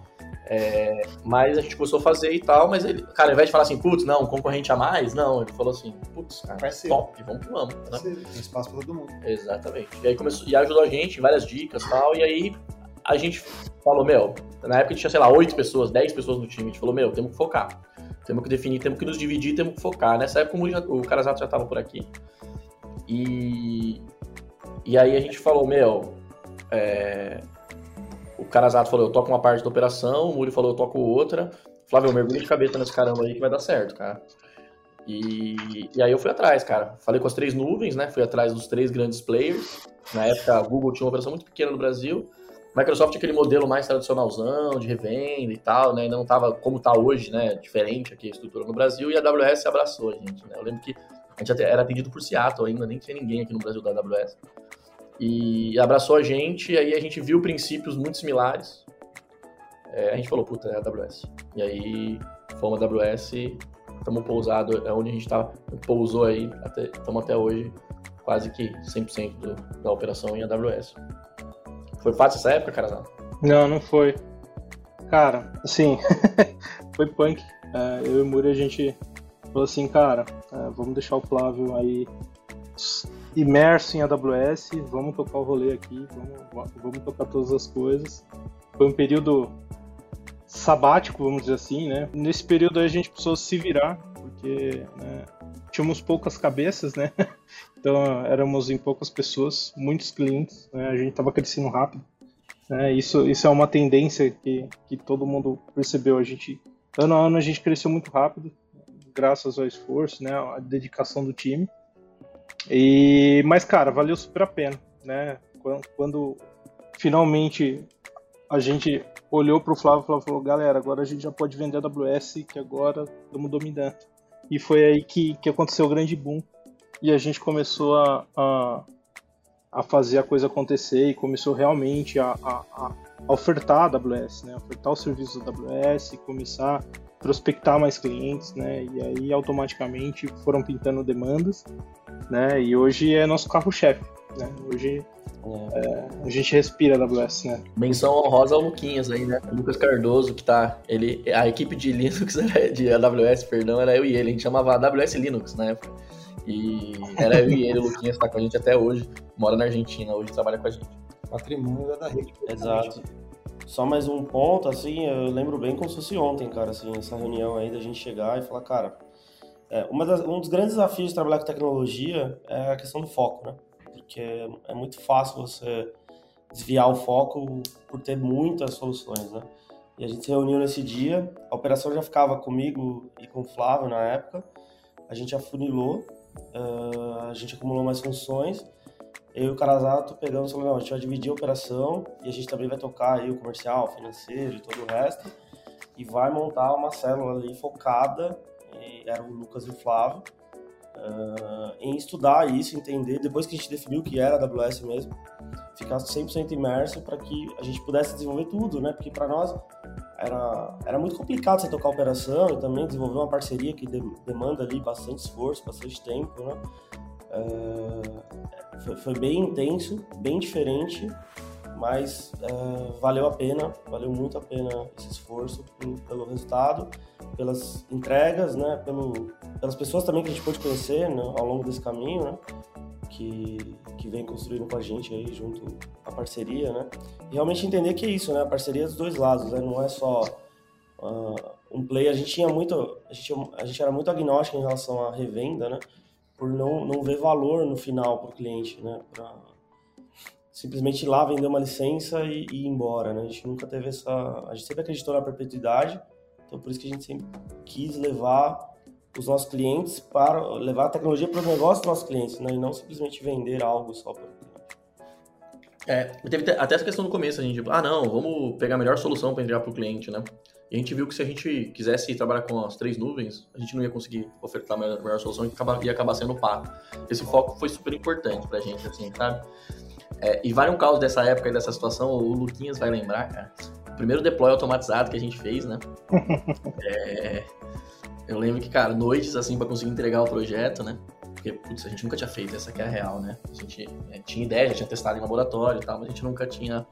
É, mas a gente começou a fazer e tal, mas ele, cara, ao invés de falar assim, putz, não, concorrente a mais, não, ele falou assim, putz, cara, Parceiro. top, vamos que vamos. Né? Tem espaço pra todo mundo. Exatamente. E aí começou, e ajudou a gente, várias dicas e tal, e aí a gente falou, meu, na época a gente tinha, sei lá, oito pessoas, dez pessoas no time, a gente falou, meu, temos que focar. Temos que definir, temos que nos dividir, temos que focar. Nessa época o, o Carazato já estava por aqui. E, e aí a gente falou, meu, é, o Carazato falou, eu toco uma parte da operação, o Muri falou, eu toco outra. Flávio, mergulho de cabeça nesse caramba aí que vai dar certo, cara. E, e aí eu fui atrás, cara. Falei com as três nuvens, né? Fui atrás dos três grandes players. Na época, a Google tinha uma operação muito pequena no Brasil. Microsoft aquele modelo mais tradicionalzão de revenda e tal, né? Ainda não estava como está hoje, né? Diferente aqui a estrutura no Brasil e a AWS abraçou a gente, né? Eu lembro que a gente era atendido por Seattle ainda, nem tinha ninguém aqui no Brasil da AWS. E abraçou a gente, e aí a gente viu princípios muito similares. É, a gente falou, puta, é AWS. E aí fomos AWS, estamos pousados, é onde a gente tá, pousou aí, estamos até, até hoje quase que 100% do, da operação em AWS. Foi fácil essa época, cara? Não, não foi. Cara, assim, foi punk. É, eu e o Muri, a gente falou assim, cara, é, vamos deixar o Flávio aí imerso em AWS, vamos tocar o rolê aqui, vamos, vamos tocar todas as coisas. Foi um período sabático, vamos dizer assim, né? Nesse período a gente precisou se virar, porque né, tínhamos poucas cabeças, né? Então éramos em poucas pessoas, muitos clientes, né? a gente estava crescendo rápido. Né? Isso, isso é uma tendência que, que todo mundo percebeu. A gente, ano a ano a gente cresceu muito rápido, graças ao esforço, né? A dedicação do time. E, mas cara, valeu super a pena, né? Quando, quando finalmente a gente olhou para o Flávio e falou, galera, agora a gente já pode vender a AWS, que agora estamos dominando. E foi aí que, que aconteceu o grande boom e a gente começou a, a, a fazer a coisa acontecer e começou realmente a, a, a ofertar a AWS, né? ofertar os serviços da AWS, começar prospectar mais clientes, né? E aí automaticamente foram pintando demandas, né? E hoje é nosso carro-chefe, né? Hoje é. É, a gente respira a AWS, né? Menção honrosa ao Luquinhas aí, né? O Lucas Cardoso, que tá. Ele, a equipe de Linux, era, de AWS, perdão, era eu e ele. A gente chamava AWS Linux na época. E era eu e ele, o Luquinhas, tá com a gente até hoje. Mora na Argentina, hoje trabalha com a gente. Patrimônio da rede. Exato. Só mais um ponto, assim, eu lembro bem como se fosse ontem, cara, assim, essa reunião aí da gente chegar e falar, cara, é, das, um dos grandes desafios de trabalhar com tecnologia é a questão do foco, né? Porque é muito fácil você desviar o foco por ter muitas soluções, né? E a gente se reuniu nesse dia, a operação já ficava comigo e com o Flávio na época, a gente afunilou, uh, a gente acumulou mais funções, eu e o Carazato pegamos e falamos, não, a gente vai dividir a operação e a gente também vai tocar aí o comercial, financeiro e todo o resto, e vai montar uma célula ali focada, era o Lucas e o Flávio, uh, em estudar isso, entender, depois que a gente definiu o que era a AWS mesmo, ficar 100% imerso para que a gente pudesse desenvolver tudo, né? Porque para nós era, era muito complicado você tocar a operação e também desenvolver uma parceria que de, demanda ali bastante esforço, bastante tempo, né? Uh, foi, foi, bem intenso, bem diferente, mas uh, valeu a pena, valeu muito a pena esse esforço pelo resultado, pelas entregas, né? Pelo, pelas pessoas também que a gente pôde conhecer né? ao longo desse caminho, né? que, que vem construindo com a gente aí junto à parceria, né? E realmente entender que é isso, né? A parceria dos dois lados, né? Não é só uh, um play. A gente tinha muito, a gente, a gente era muito agnóstico em relação à revenda, né? Por não, não ver valor no final para o cliente, né? Pra simplesmente ir lá vender uma licença e, e ir embora, né? A gente nunca teve essa, a gente sempre acreditou na perpetuidade, então por isso que a gente sempre quis levar os nossos clientes para levar a tecnologia para o negócio dos nossos clientes, né? E não simplesmente vender algo só para. É, teve até essa questão no começo, a gente, ah, não, vamos pegar a melhor solução para entregar para o cliente, né? E a gente viu que se a gente quisesse trabalhar com as três nuvens, a gente não ia conseguir ofertar a melhor, a melhor solução e ia acabar sendo pago. Esse foco foi super importante para a gente, assim, sabe? É, e vale um caos dessa época e dessa situação, o Luquinhas vai lembrar, cara. O primeiro deploy automatizado que a gente fez, né? é, eu lembro que, cara, noites assim para conseguir entregar o projeto, né? Porque, putz, a gente nunca tinha feito, essa que é a real, né? A gente é, tinha ideia, já tinha testado em laboratório e tal, mas a gente nunca tinha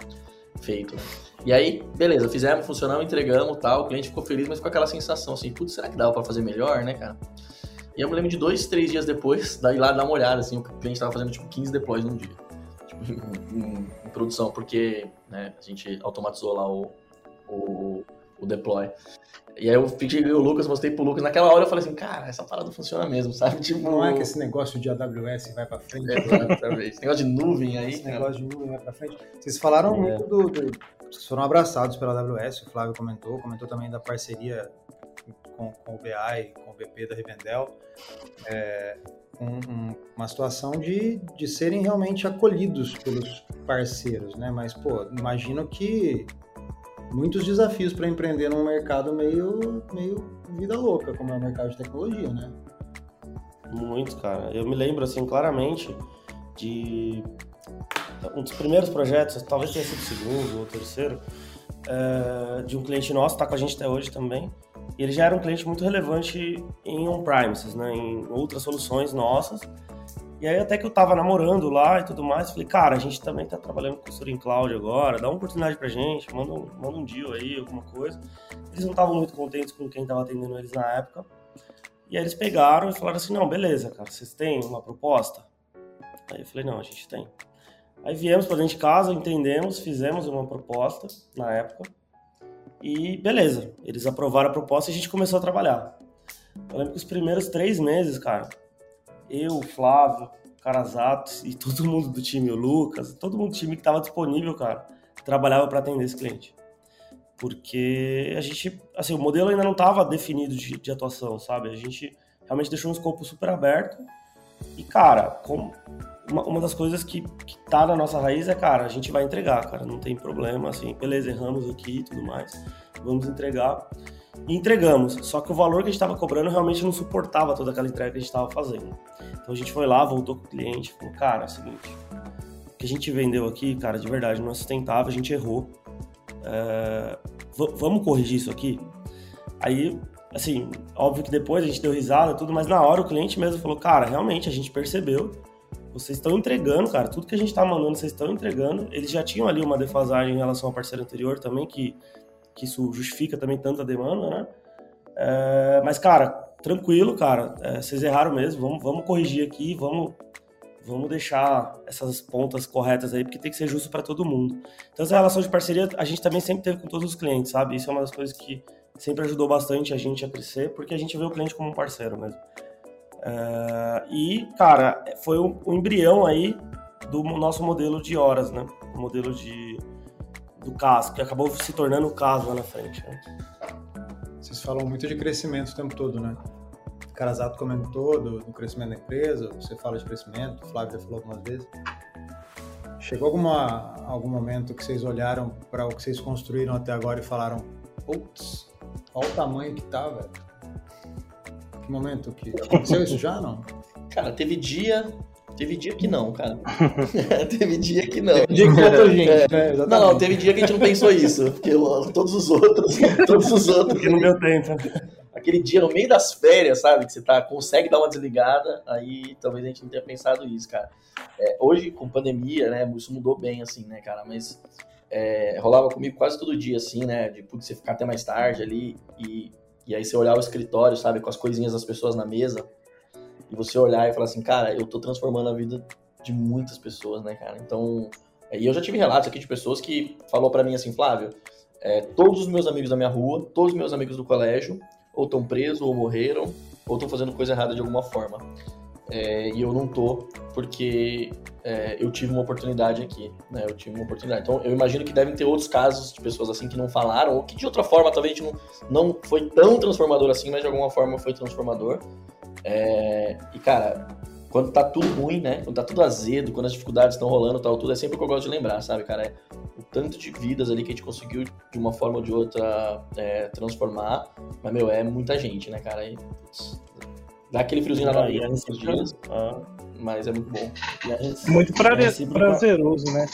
feito, né? E aí, beleza, fizemos, funcionamos, entregamos tal, o cliente ficou feliz, mas com aquela sensação assim, putz, será que dava para fazer melhor, né, cara? E eu me lembro de dois, três dias depois, daí lá dar uma olhada, assim, o cliente tava fazendo tipo 15 deploys num dia. Tipo, em, em, produção, porque né, a gente automatizou lá o, o, o deploy. E aí eu pedi o Lucas, mostrei pro Lucas. Naquela hora eu falei assim, cara, essa parada funciona mesmo, sabe? Tipo, não é que esse negócio de AWS vai pra frente. É, esse negócio de nuvem aí. Esse cara. negócio de nuvem vai pra frente. Vocês falaram é. muito do, do. Vocês foram abraçados pela AWS, o Flávio comentou, comentou também da parceria com, com o BI, com o BP da Rivendell. É, um, um, uma situação de, de serem realmente acolhidos pelos parceiros, né? Mas, pô, imagino que muitos desafios para empreender num mercado meio, meio vida louca, como é o mercado de tecnologia, né? Muito, cara. Eu me lembro, assim, claramente de um dos primeiros projetos, talvez tenha sido o segundo ou terceiro, é, de um cliente nosso, está com a gente até hoje também. E ele já era um cliente muito relevante em on-premises, né, em outras soluções nossas. E aí até que eu tava namorando lá e tudo mais, falei, cara, a gente também tá trabalhando com consultoria em cloud agora, dá uma oportunidade pra gente, manda um, manda um deal aí, alguma coisa. Eles não estavam muito contentes com quem tava atendendo eles na época. E aí eles pegaram e falaram assim, não, beleza, cara, vocês têm uma proposta? Aí eu falei, não, a gente tem. Aí viemos pra dentro de casa, entendemos, fizemos uma proposta na época. E beleza, eles aprovaram a proposta e a gente começou a trabalhar. Eu lembro que os primeiros três meses, cara, eu, Flávio, o Carazato e todo mundo do time, o Lucas, todo mundo do time que estava disponível, cara, trabalhava para atender esse cliente. Porque a gente, assim, o modelo ainda não estava definido de, de, atuação, sabe? A gente realmente deixou um escopo super aberto. E, cara, com uma, uma, das coisas que, que tá na nossa raiz é, cara, a gente vai entregar, cara, não tem problema, assim, beleza, erramos aqui e tudo mais, vamos entregar. E entregamos, só que o valor que a gente estava cobrando realmente não suportava toda aquela entrega que a gente estava fazendo. Então a gente foi lá, voltou com o cliente, falou, cara, é o seguinte, o que a gente vendeu aqui, cara, de verdade não é sustentável, a gente errou. É, vamos corrigir isso aqui? Aí, assim, óbvio que depois a gente deu risada tudo, mas na hora o cliente mesmo falou, cara, realmente a gente percebeu, vocês estão entregando, cara, tudo que a gente está mandando, vocês estão entregando. Eles já tinham ali uma defasagem em relação ao parceiro anterior também, que, que isso justifica também tanta demanda, né? É, mas, cara, tranquilo, cara. É, vocês erraram mesmo. Vamos, vamos corrigir aqui, vamos, vamos deixar essas pontas corretas aí, porque tem que ser justo para todo mundo. Então, essa relação de parceria a gente também sempre teve com todos os clientes, sabe? Isso é uma das coisas que sempre ajudou bastante a gente a crescer, porque a gente vê o cliente como um parceiro mesmo. Uh, e, cara, foi o, embrião aí do nosso modelo de horas, né? O modelo de, do caso, que acabou se tornando o caso lá na frente. Né? Vocês falam muito de crescimento o tempo todo, né? O Carazato comentou do, do, crescimento da empresa, você fala de crescimento, o Flávio já falou algumas vezes. Chegou alguma, algum momento que vocês olharam para o que vocês construíram até agora e falaram, putz, olha o tamanho que tá, velho. Momento que aconteceu isso já, não? Cara, teve dia Teve dia que não, cara. teve dia que não. Teve dia que faltou gente, é. né? Não, não, teve dia que a gente não pensou isso. Porque todos os outros, todos os outros. Porque não deu tempo. Aquele dia no meio das férias, sabe? Que você tá, consegue dar uma desligada, aí talvez a gente não tenha pensado isso, cara. É, hoje, com pandemia, né? Isso mudou bem, assim, né, cara? Mas é, rolava comigo quase todo dia, assim, né? De putz, você ficar até mais tarde ali e, e aí você olhar o escritório, sabe? Com as coisinhas das pessoas na mesa e você olhar e falar assim, cara, eu tô transformando a vida de muitas pessoas, né, cara? Então, é, e eu já tive relatos aqui de pessoas que falou para mim assim, Flávio, é, todos os meus amigos da minha rua, todos os meus amigos do colégio, ou estão presos, ou morreram, ou estão fazendo coisa errada de alguma forma. É, e eu não tô, porque é, eu tive uma oportunidade aqui, né? Eu tive uma oportunidade. Então, eu imagino que devem ter outros casos de pessoas assim que não falaram, ou que de outra forma talvez não, não foi tão transformador assim, mas de alguma forma foi transformador. É, e, cara, quando tá tudo ruim, né? Quando tá tudo azedo, quando as dificuldades estão rolando tal, tudo, é sempre o que eu gosto de lembrar, sabe, cara? É o tanto de vidas ali que a gente conseguiu, de uma forma ou de outra, é, transformar. Mas, meu, é muita gente, né, cara? E, putz, dá aquele friozinho na barriga ah. Mas é muito bom. É muito prazer, prazeroso, né?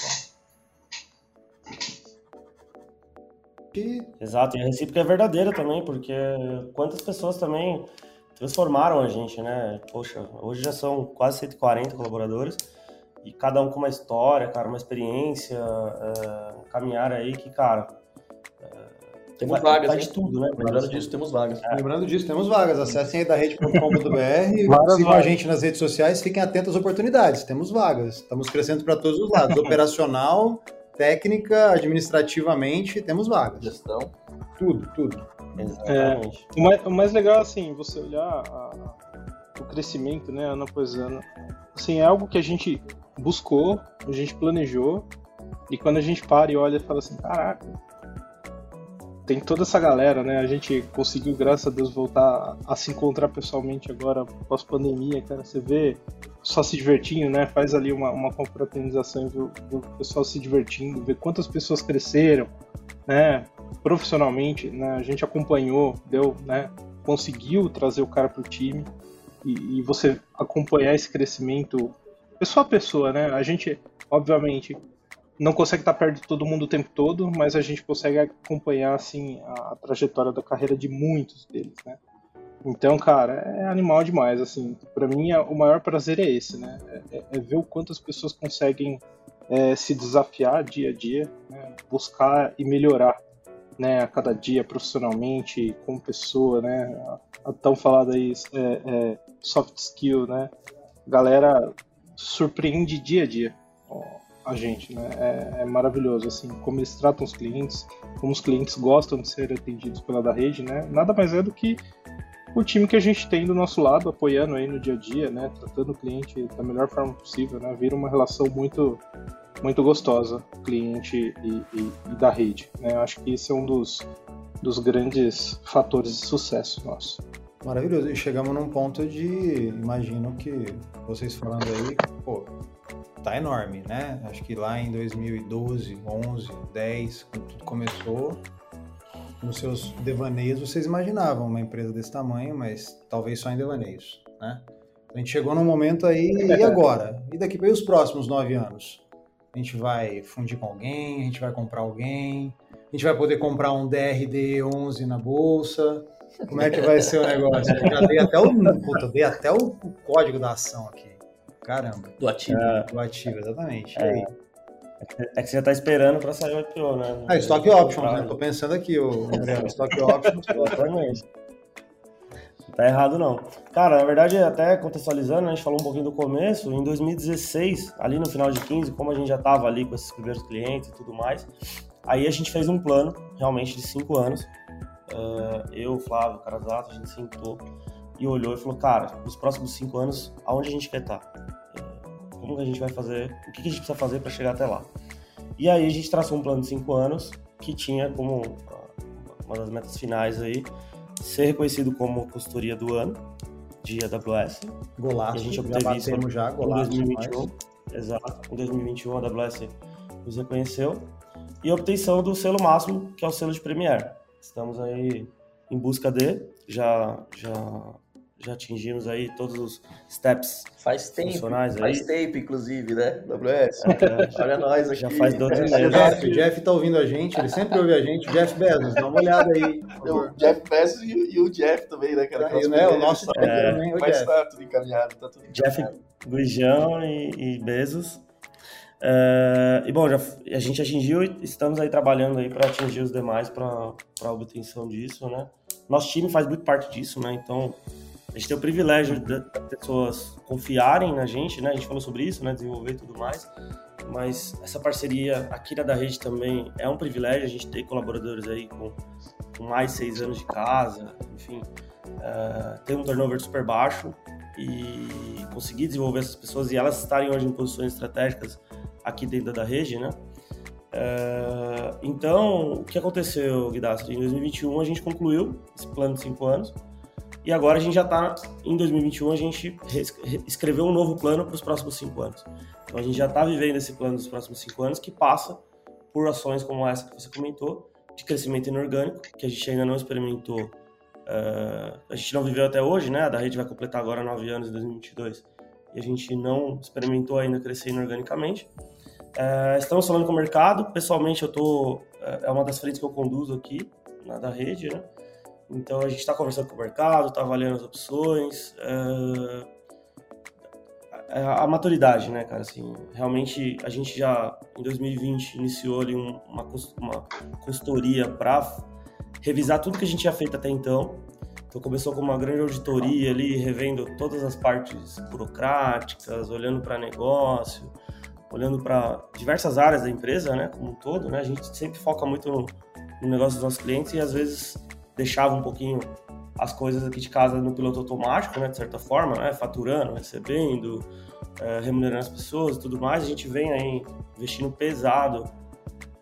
Exato, e a recíproca é verdadeira também, porque quantas pessoas também transformaram a gente, né? Poxa, hoje já são quase 140 colaboradores e cada um com uma história, cara, uma experiência, é, um caminhar aí que, cara. É, temos vai, vagas, de tudo, né? Lembrando disso, temos vagas. É. Lembrando disso, temos vagas. Acessem aí da rede.com.br, sigam a gente nas redes sociais, fiquem atentos às oportunidades. Temos vagas. Estamos crescendo para todos os lados. Operacional, técnica, administrativamente, temos vagas. Gestão. Tudo, tudo. Exatamente. É, o, mais, o, mais, legal, assim, você olhar a, o crescimento, né, ano após ano. Assim, é algo que a gente buscou, a gente planejou, e quando a gente para e olha e fala assim, caraca, tem toda essa galera, né? A gente conseguiu, graças a Deus, voltar a se encontrar pessoalmente agora pós-pandemia, cara. Você vê só se divertindo, né? Faz ali uma, uma confraternização e vê o pessoal se divertindo, vê quantas pessoas cresceram, né? profissionalmente, né, a gente acompanhou, deu, né, conseguiu trazer o cara para o time e, e, você acompanhar esse crescimento pessoa a pessoa, né? A gente, obviamente, não consegue estar perto de todo mundo o tempo todo, mas a gente consegue acompanhar assim a, trajetória da carreira de muitos deles, né? Então, cara, é animal demais, assim. Para mim, o maior prazer é esse, né? É, é ver o quanto as pessoas conseguem é, se desafiar dia a dia, né? buscar e melhorar né, a cada dia profissionalmente, como pessoa, né, a, a tão falada aí é, é, soft skill, né, galera surpreende dia a dia a gente, né, é, é, maravilhoso, assim, como eles tratam os clientes, como os clientes gostam de ser atendidos pela da rede, né, nada mais é do que o time que a gente tem do nosso lado, apoiando aí no dia a dia, né, tratando o cliente da melhor forma possível, né, vira uma relação muito muito gostosa, cliente e, e, e da rede. Né? Eu acho que esse é um dos, dos grandes fatores de sucesso nosso. Maravilhoso. E chegamos num ponto de, imagino que vocês falando aí, pô, tá enorme, né? Acho que lá em 2012, 11, 10, quando tudo começou, nos seus devaneios, vocês imaginavam uma empresa desse tamanho, mas talvez só em devaneios, né? A gente chegou num momento aí, e agora? E daqui para os próximos nove anos? a gente vai fundir com alguém, a gente vai comprar alguém, a gente vai poder comprar um DRD11 na bolsa. Como é que vai ser o negócio? Eu já dei até o, puta, dei até o, o, código da ação aqui. Caramba. Do ativo. É, do ativo, exatamente. É. É que você já tá esperando para sair o IPO, né? Ah, Stock Options, né? Tô pensando aqui, o Gabriel, Stock Options. Exatamente. Tá errado não. Cara, na verdade, até contextualizando, a gente falou um pouquinho do começo, em 2016, ali no final de 15, como a gente já tava ali com esses primeiros clientes e tudo mais, aí a gente fez um plano, realmente, de cinco anos. Uh, eu, Flávio, Carazato, a gente sentou e olhou e falou, cara, nos próximos cinco anos, aonde a gente quer estar? Como que a gente vai fazer? O que a gente precisa fazer para chegar até lá? E aí a gente traçou um plano de cinco anos que tinha como uma das metas finais aí ser reconhecido como consultoria do ano de AWS. Golaço, a gente obteve isso já, golaço, em 2021. Exato, em 2021 a AWS nos reconheceu. E a obtenção do selo máximo, que é o selo de Premier. Estamos aí em busca de, já, já, já atingimos aí todos os steps faz tempo, funcionais aí. Faz tempo, inclusive, né, AWS? É, Olha nós aqui. Já faz 12 meses. O Jeff, o Jeff tá ouvindo a gente, ele sempre ouve a gente. Jeff Bezos, dá uma olhada aí. O Jeff Bezos e, e, o Jeff também, né, cara? É, né, o nosso Jeff é, também, o Mas Jeff. tá tudo encaminhado, tá tudo Jeff e, e Bezos. É, e bom, já, a gente atingiu e estamos aí trabalhando aí para atingir os demais para a obtenção disso, né? Nosso time faz muito parte disso, né? Então a gente tem o privilégio das pessoas confiarem na gente, né? A gente falou sobre isso, né? Desenvolver e tudo mais. Mas essa parceria aqui na da rede também é um privilégio. A gente ter colaboradores aí com, com mais seis anos de casa, enfim, uh, ter um turnover super baixo e conseguir desenvolver essas pessoas e elas estarem hoje em posições estratégicas aqui dentro da rede, né? Uh, então, o que aconteceu, Guidastro? Em 2021 a gente concluiu esse plano de cinco anos e agora a gente já está em 2021 a gente escreveu um novo plano para os próximos cinco anos. Então a gente já está vivendo esse plano dos próximos cinco anos que passa por ações como essa que você comentou de crescimento inorgânico que a gente ainda não experimentou, uh, a gente não viveu até hoje, né? A da rede vai completar agora nove anos em 2022 e a gente não experimentou ainda crescer inorganicamente. Uh, estamos falando com o mercado. Pessoalmente, eu tô uh, é uma das frentes que eu conduzo aqui na da rede, né? Então a gente está conversando com o mercado, está avaliando as opções. Uh, a, a, maturidade, né, cara? Assim, realmente a gente já em 2020 iniciou ali um, uma, uma consultoria para revisar tudo que a gente tinha feito até então. Então começou com uma grande auditoria ali, revendo todas as partes burocráticas, olhando para negócio, olhando para diversas áreas da empresa, né, como um todo, né? A gente sempre foca muito no, no negócio dos nossos clientes e às vezes deixava um pouquinho as coisas aqui de casa no piloto automático, né, de certa forma, né, faturando, recebendo, é, remunerando as pessoas e tudo mais. A gente vem aí investindo pesado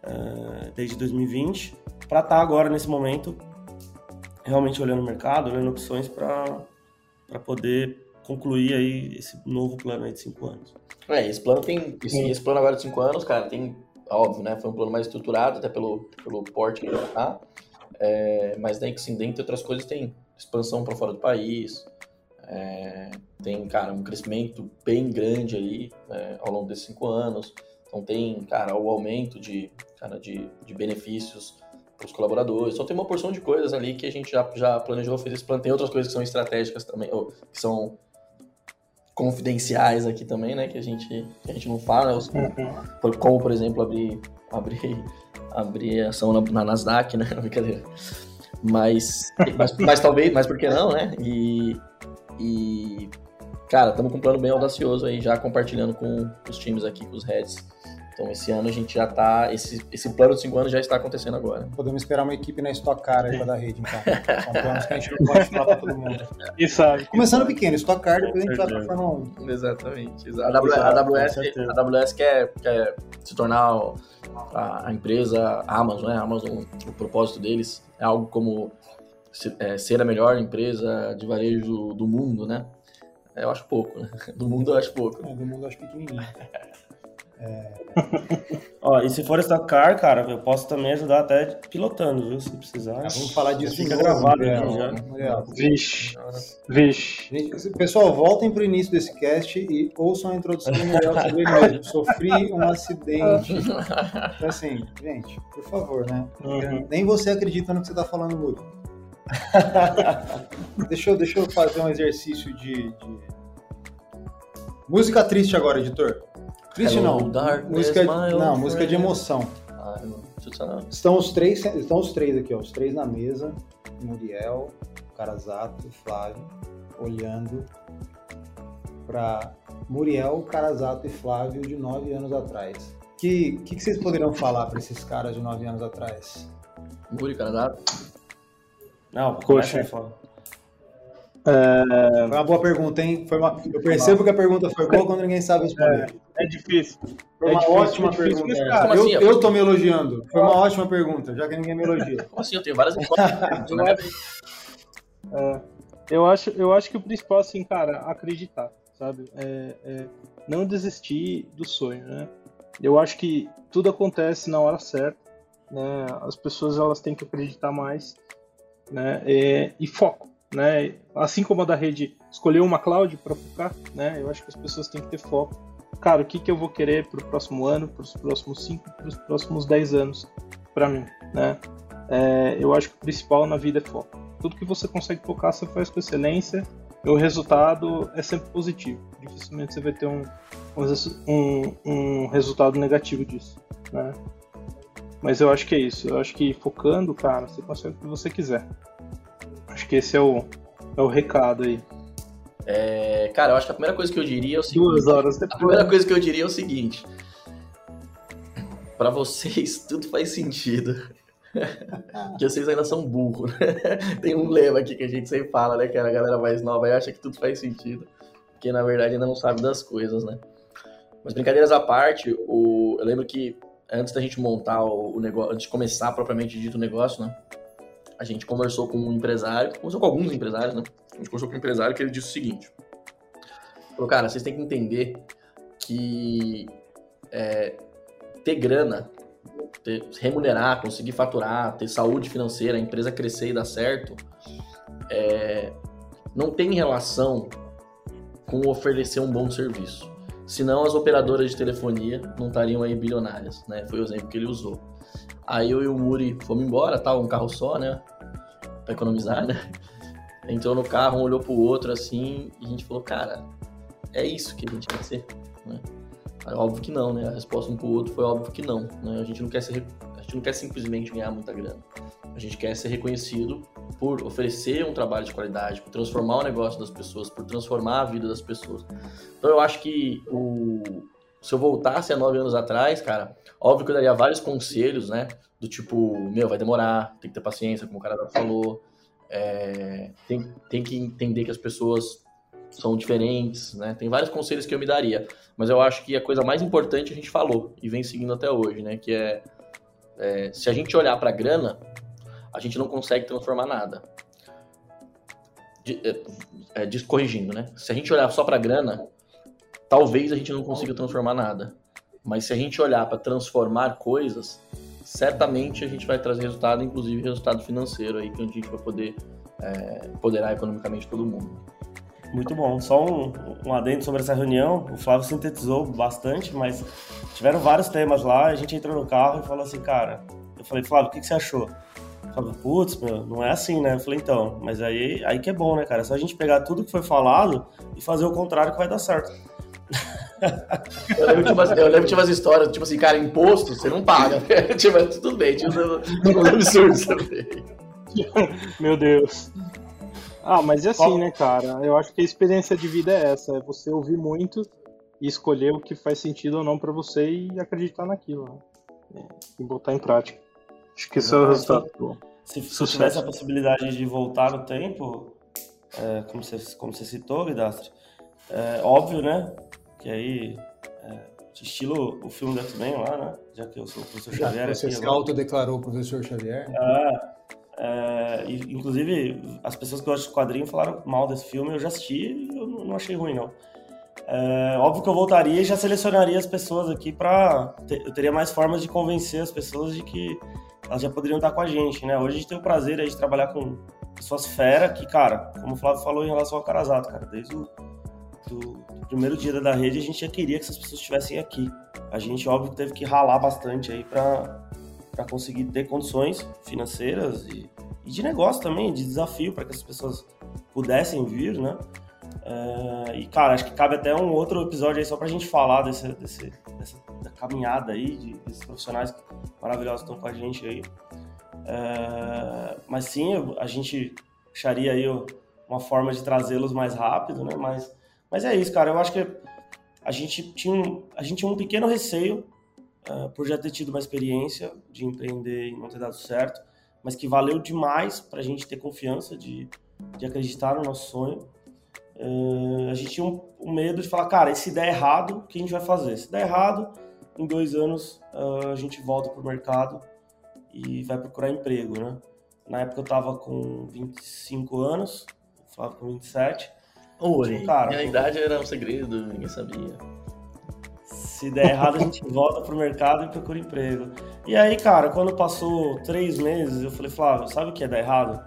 é, desde 2020 para estar agora nesse momento realmente olhando o mercado, olhando opções para poder concluir aí esse novo plano aí de cinco anos. É, esse plano tem, esse, esse plano agora de cinco anos, cara, tem, óbvio, né, foi um plano mais estruturado, até pelo, pelo porte que ele tá, é, mas daí, assim, dentre outras coisas, tem expansão para fora do país, é, tem, cara, um crescimento bem grande aí é, ao longo desses cinco anos, então tem, cara, o aumento de, cara, de, de benefícios para os colaboradores, então tem uma porção de coisas ali que a gente já, já planejou, fez esse plano, tem outras coisas que são estratégicas também, ou que são confidenciais aqui também, né, que a gente, que a gente não fala, uhum. como, por exemplo, abrir, abrir abrir ação na, na Nasdaq, né? Brincadeira. Mas, mas, mas, talvez, mas por que não, né? E, e cara, estamos com um plano bem audacioso aí, já compartilhando com os times aqui, com os heads. Então, esse ano a gente já está. Esse, esse plano de cinco anos já está acontecendo agora. Podemos esperar uma equipe na Stock Car aí para dar rede, então. São planos que a gente não pode falar para todo mundo. Sabe. Começando pequeno, Stock Car, depois a gente vai para Fórmula 1. Exatamente. A, a, AWS, a AWS quer, quer se tornar a, a empresa Amazon, né? Amazon, o propósito deles é algo como é, ser a melhor empresa de varejo do mundo, né? Eu acho pouco, né? Do mundo eu acho pouco. É, do mundo eu acho pequenininho. É... Ó, e se for Car, cara, eu posso também ajudar até pilotando, viu? Se precisar. Ah, vamos falar disso. Fica gravado aqui já. Vixe. Vixe. Pessoal, voltem para o início desse cast e ouçam a introdução do Miguel sobre ele mesmo. Sofri um acidente. Então, assim, gente, por favor, né? Uhum. Nem você acredita no que você está falando, Muri. deixa, eu, deixa eu fazer um exercício de, de... Música triste agora, editor. Triste Hello, não. Darkness, música, não, música de emoção. Ah, estão os três, estão os três aqui, ó, os três na mesa. Muriel, Carazato, Flávio, olhando para Muriel, Carazato e Flávio de nove anos atrás. O que, que, que, vocês poderiam falar para esses caras de nove anos atrás? Muri, Carazato? Não, coxa. É... Foi uma boa pergunta, hein? Foi uma... Eu percebo que a pergunta foi boa quando ninguém sabe responder. É, é difícil. Foi uma é ótima difícil, pergunta. Mas, cara, eu, assim, eu tô me elogiando. Foi uma ótima pergunta, já que ninguém me elogia. Como assim? Eu tenho várias respostas. né? é, eu, acho, eu acho que o principal, assim, cara, acreditar, sabe? É, é não desistir do sonho, né? Eu acho que tudo acontece na hora certa, né? As pessoas elas têm que acreditar mais, né? É, e foco né? Assim como a da rede escolheu uma cloud para focar, né? Eu acho que as pessoas têm que ter foco. Cara, o que, que eu vou querer para o próximo ano, para os próximos 5, para os próximos 10 anos para mim, né? É, eu acho que o principal na vida é foco. Tudo que você consegue focar, você faz com excelência e o resultado é sempre positivo. Dificilmente você vai ter um, um, um resultado negativo disso, né? Mas eu acho que é isso. Eu acho que focando, cara, você consegue o que você quiser. Acho que esse é o, é o recado aí. É, cara, eu acho que a primeira coisa que eu diria é o seguinte. Duas horas depois. A primeira coisa que eu diria é o seguinte. Para vocês, tudo faz sentido. que vocês ainda são burros, né? Tem um lema aqui que a gente sempre fala, né? Que a galera mais nova acha que tudo faz sentido. Porque na verdade ainda não sabe das coisas, né? Mas brincadeiras à parte, o... eu lembro que antes da gente montar o negócio, antes de começar propriamente dito o negócio, né? A gente conversou com um empresário, conversou com alguns empresários, né? A gente conversou com um empresário que ele disse o seguinte: falou, cara, vocês têm que entender que é, ter grana, ter, remunerar, conseguir faturar, ter saúde financeira, a empresa crescer e dar certo, é, não tem relação com oferecer um bom serviço. Senão as operadoras de telefonia não estariam aí bilionárias, né? Foi o exemplo que ele usou. Aí eu e o Muri fomos embora, tava um carro só, né? Pra economizar, né? Entrou no carro, um olhou pro outro assim, e a gente falou, cara, é isso que a gente quer ser, né? Aí, óbvio que não, né? A resposta um pro outro foi óbvio que não, né? A gente não quer ser, a gente não quer simplesmente ganhar muita grana. A gente quer ser reconhecido por oferecer um trabalho de qualidade, por transformar o negócio das pessoas, por transformar a vida das pessoas. Então eu acho que o, se eu voltasse a nove anos atrás, cara, óbvio que eu daria vários conselhos, né? Do tipo, meu, vai demorar, tem que ter paciência, como o cara falou. É, tem, tem que entender que as pessoas são diferentes, né? Tem vários conselhos que eu me daria. Mas eu acho que a coisa mais importante a gente falou e vem seguindo até hoje, né? Que é, é se a gente olhar para grana, a gente não consegue transformar nada. De, é, é, corrigindo, né? Se a gente olhar só para grana, talvez a gente não consiga transformar nada. Mas se a gente olhar para transformar coisas, certamente a gente vai trazer resultado, inclusive resultado financeiro aí, que a gente vai poder é, poderar economicamente todo mundo. Muito bom. Só um, um adendo sobre essa reunião. O Flávio sintetizou bastante, mas tiveram vários temas lá. A gente entrou no carro e falou assim, cara. Eu falei, Flávio, o que, que você achou? Falei, putz, meu, não é assim, né? Eu falei, então, mas aí, aí que é bom, né, cara? É só a gente pegar tudo que foi falado e fazer o contrário que vai dar certo. Eu lembro, tipo, eu lembro tinha umas histórias, tipo assim, cara, imposto, você não paga. tipo, tudo bem, tinha uns absurdos também. Meu Deus. Ah, mas é assim, né, cara? Eu acho que a experiência de vida é essa, é você ouvir muito e escolher o que faz sentido ou não para você e acreditar naquilo, né? E botar em prática. Acho que esse é o resultado. Se, se tivesse a possibilidade de voltar no tempo, é, como, você, como você citou, Vidastre, é, óbvio, né? Que aí, é, estilo o filme do X-Men lá, né? Já que eu sou o professor Xavier. Você se autodeclarou professor Xavier? É, é, inclusive, as pessoas que gostam de quadrinho falaram mal desse filme, eu já assisti e eu não achei ruim, não. É, óbvio que eu voltaria e já selecionaria as pessoas aqui para Eu teria mais formas de convencer as pessoas de que elas já poderiam estar com a gente, né? Hoje a gente tem o prazer aí de trabalhar com pessoas fera que, cara, como o Flávio falou em relação ao Carazato, cara, desde o do, do, primeiro dia da rede, a gente já queria que essas pessoas estivessem aqui. A gente, óbvio, teve que ralar bastante aí para conseguir ter condições financeiras e, e, de negócio também, de desafio, para que essas pessoas pudessem vir, né? É, e, cara, acho que cabe até um outro episódio aí só para a gente falar desse, desse, dessa da caminhada aí, de, desses profissionais maravilhosos que estão com a gente aí. É, mas sim, a gente acharia aí uma forma de trazê-los mais rápido, né? Mas mas é isso, cara. Eu acho que a gente tinha um, a gente tinha um pequeno receio uh, por já ter tido uma experiência de empreender e não ter dado certo, mas que valeu demais para a gente ter confiança de, de acreditar no nosso sonho. Uh, a gente tinha um, um, medo de falar, cara, se der errado, o que a gente vai fazer? Se der errado, em dois anos uh, a gente volta pro mercado e vai procurar emprego, né? Na época eu tava com 25 anos, o Flávio com 27. Oi, tipo, cara, minha idade era um segredo, ninguém sabia. Se der errado, a gente volta pro mercado e procura emprego. E aí, cara, quando passou três meses, eu falei, Flávio, sabe o que é dar errado?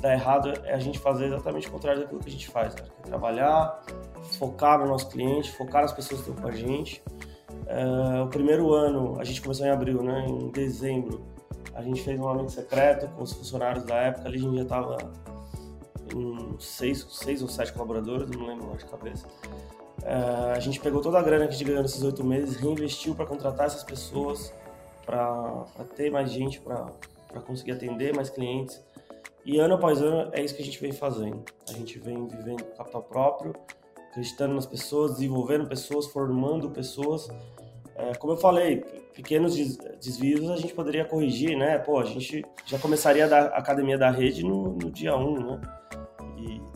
Dar errado é a gente fazer exatamente o contrário daquilo que a gente faz, cara. É trabalhar, focar no nosso cliente, focar nas pessoas que estão com a gente. Uh, o primeiro ano, a gente começou em abril, né? Em dezembro, a gente fez um aumento secreto com os funcionários da época. Ali a gente já estava em seis, seis ou sete colaboradores, não lembro de cabeça. Uh, a gente pegou toda a grana que a gente ganhou nesses oito meses, reinvestiu para contratar essas pessoas, para ter mais gente, para conseguir atender mais clientes. E ano após ano é isso que a gente vem fazendo. A gente vem vivendo capital próprio, acreditando nas pessoas, desenvolvendo pessoas, formando pessoas. É, como eu falei, pequenos desvios a gente poderia corrigir, né? Pô, a gente já começaria a, academia da rede no, no dia 1, um, né?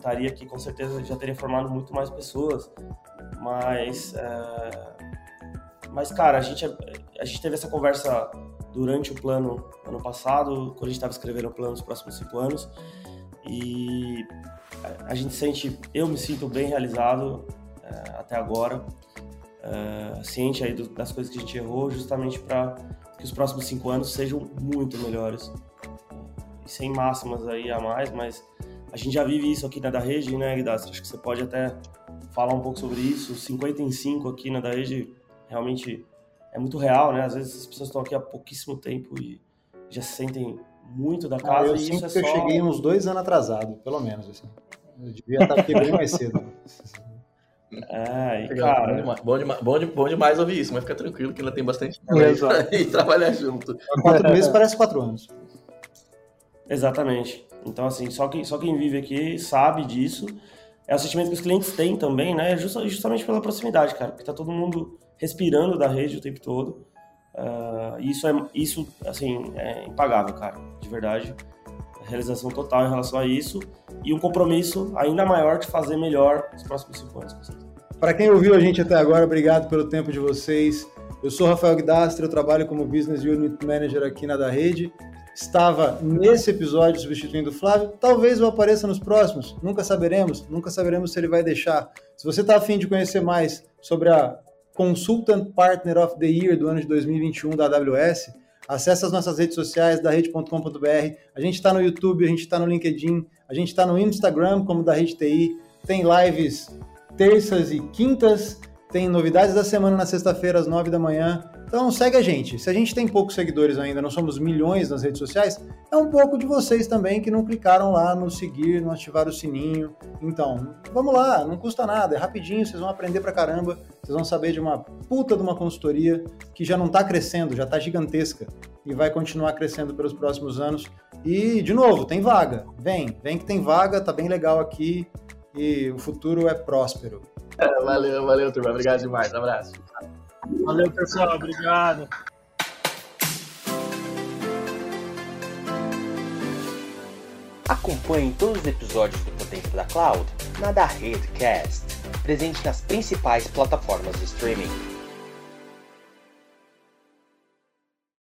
Estaria aqui, com certeza, já teria formado muito mais pessoas. Mas, é... mas cara, a gente, a gente teve essa conversa durante o plano ano passado, quando a gente estava escrevendo o plano dos próximos cinco anos. E a gente sente, eu me sinto bem realizado é, até agora, é, ciente aí do, das coisas que a gente errou, justamente para que os próximos cinco anos sejam muito melhores. Sem máximas aí a mais, mas a gente já vive isso aqui na da rede, né, Guidastro? Acho que você pode até falar um pouco sobre isso. 55 aqui na da rede realmente é muito real, né? Às vezes as pessoas estão aqui há pouquíssimo tempo e já se sentem muito da casa. Ah, eu e sinto isso é que só... eu cheguei uns dois anos atrasado, pelo menos. Assim. Eu devia estar aqui bem mais cedo. É, e cara... Bom demais, bom, demais, bom demais ouvir isso, mas fica tranquilo que ainda tem bastante tempo e trabalhar junto. Quatro meses parece quatro anos. Exatamente. Então, assim, só quem, só quem vive aqui sabe disso. É o sentimento que os clientes têm também, né? Justamente pela proximidade, cara. Porque tá todo mundo respirando da rede o tempo todo. Uh, isso, é, isso, assim, é impagável, cara. De verdade. Realização total em relação a isso. E um compromisso ainda maior de fazer melhor nos próximos cinco anos, Para quem ouviu a gente até agora, obrigado pelo tempo de vocês. Eu sou Rafael Guidastre, eu trabalho como Business Unit Manager aqui na da Rede estava nesse episódio substituindo o Flávio, talvez eu apareça nos próximos, nunca saberemos, nunca saberemos se ele vai deixar. Se você está afim de conhecer mais sobre a Consultant Partner of the Year do ano de 2021 da AWS, acesse as nossas redes sociais da rede.com.br. A gente está no YouTube, a gente está no LinkedIn, a gente está no Instagram como da Rede TI, tem lives terças e quintas, tem novidades da semana na sexta-feira às nove da manhã. Então segue a gente. Se a gente tem poucos seguidores ainda, não somos milhões nas redes sociais, é um pouco de vocês também que não clicaram lá no seguir, não ativaram o sininho. Então, vamos lá, não custa nada, é rapidinho, vocês vão aprender pra caramba, vocês vão saber de uma puta de uma consultoria que já não tá crescendo, já tá gigantesca e vai continuar crescendo pelos próximos anos. E, de novo, tem vaga. Vem, vem que tem vaga, tá bem legal aqui e o futuro é próspero. Valeu, valeu, turma. Obrigado demais. Um abraço. Valeu, pessoal. Obrigado. Acompanhe todos os episódios do Dentro da Cloud na da Redcast, presente nas principais plataformas de streaming.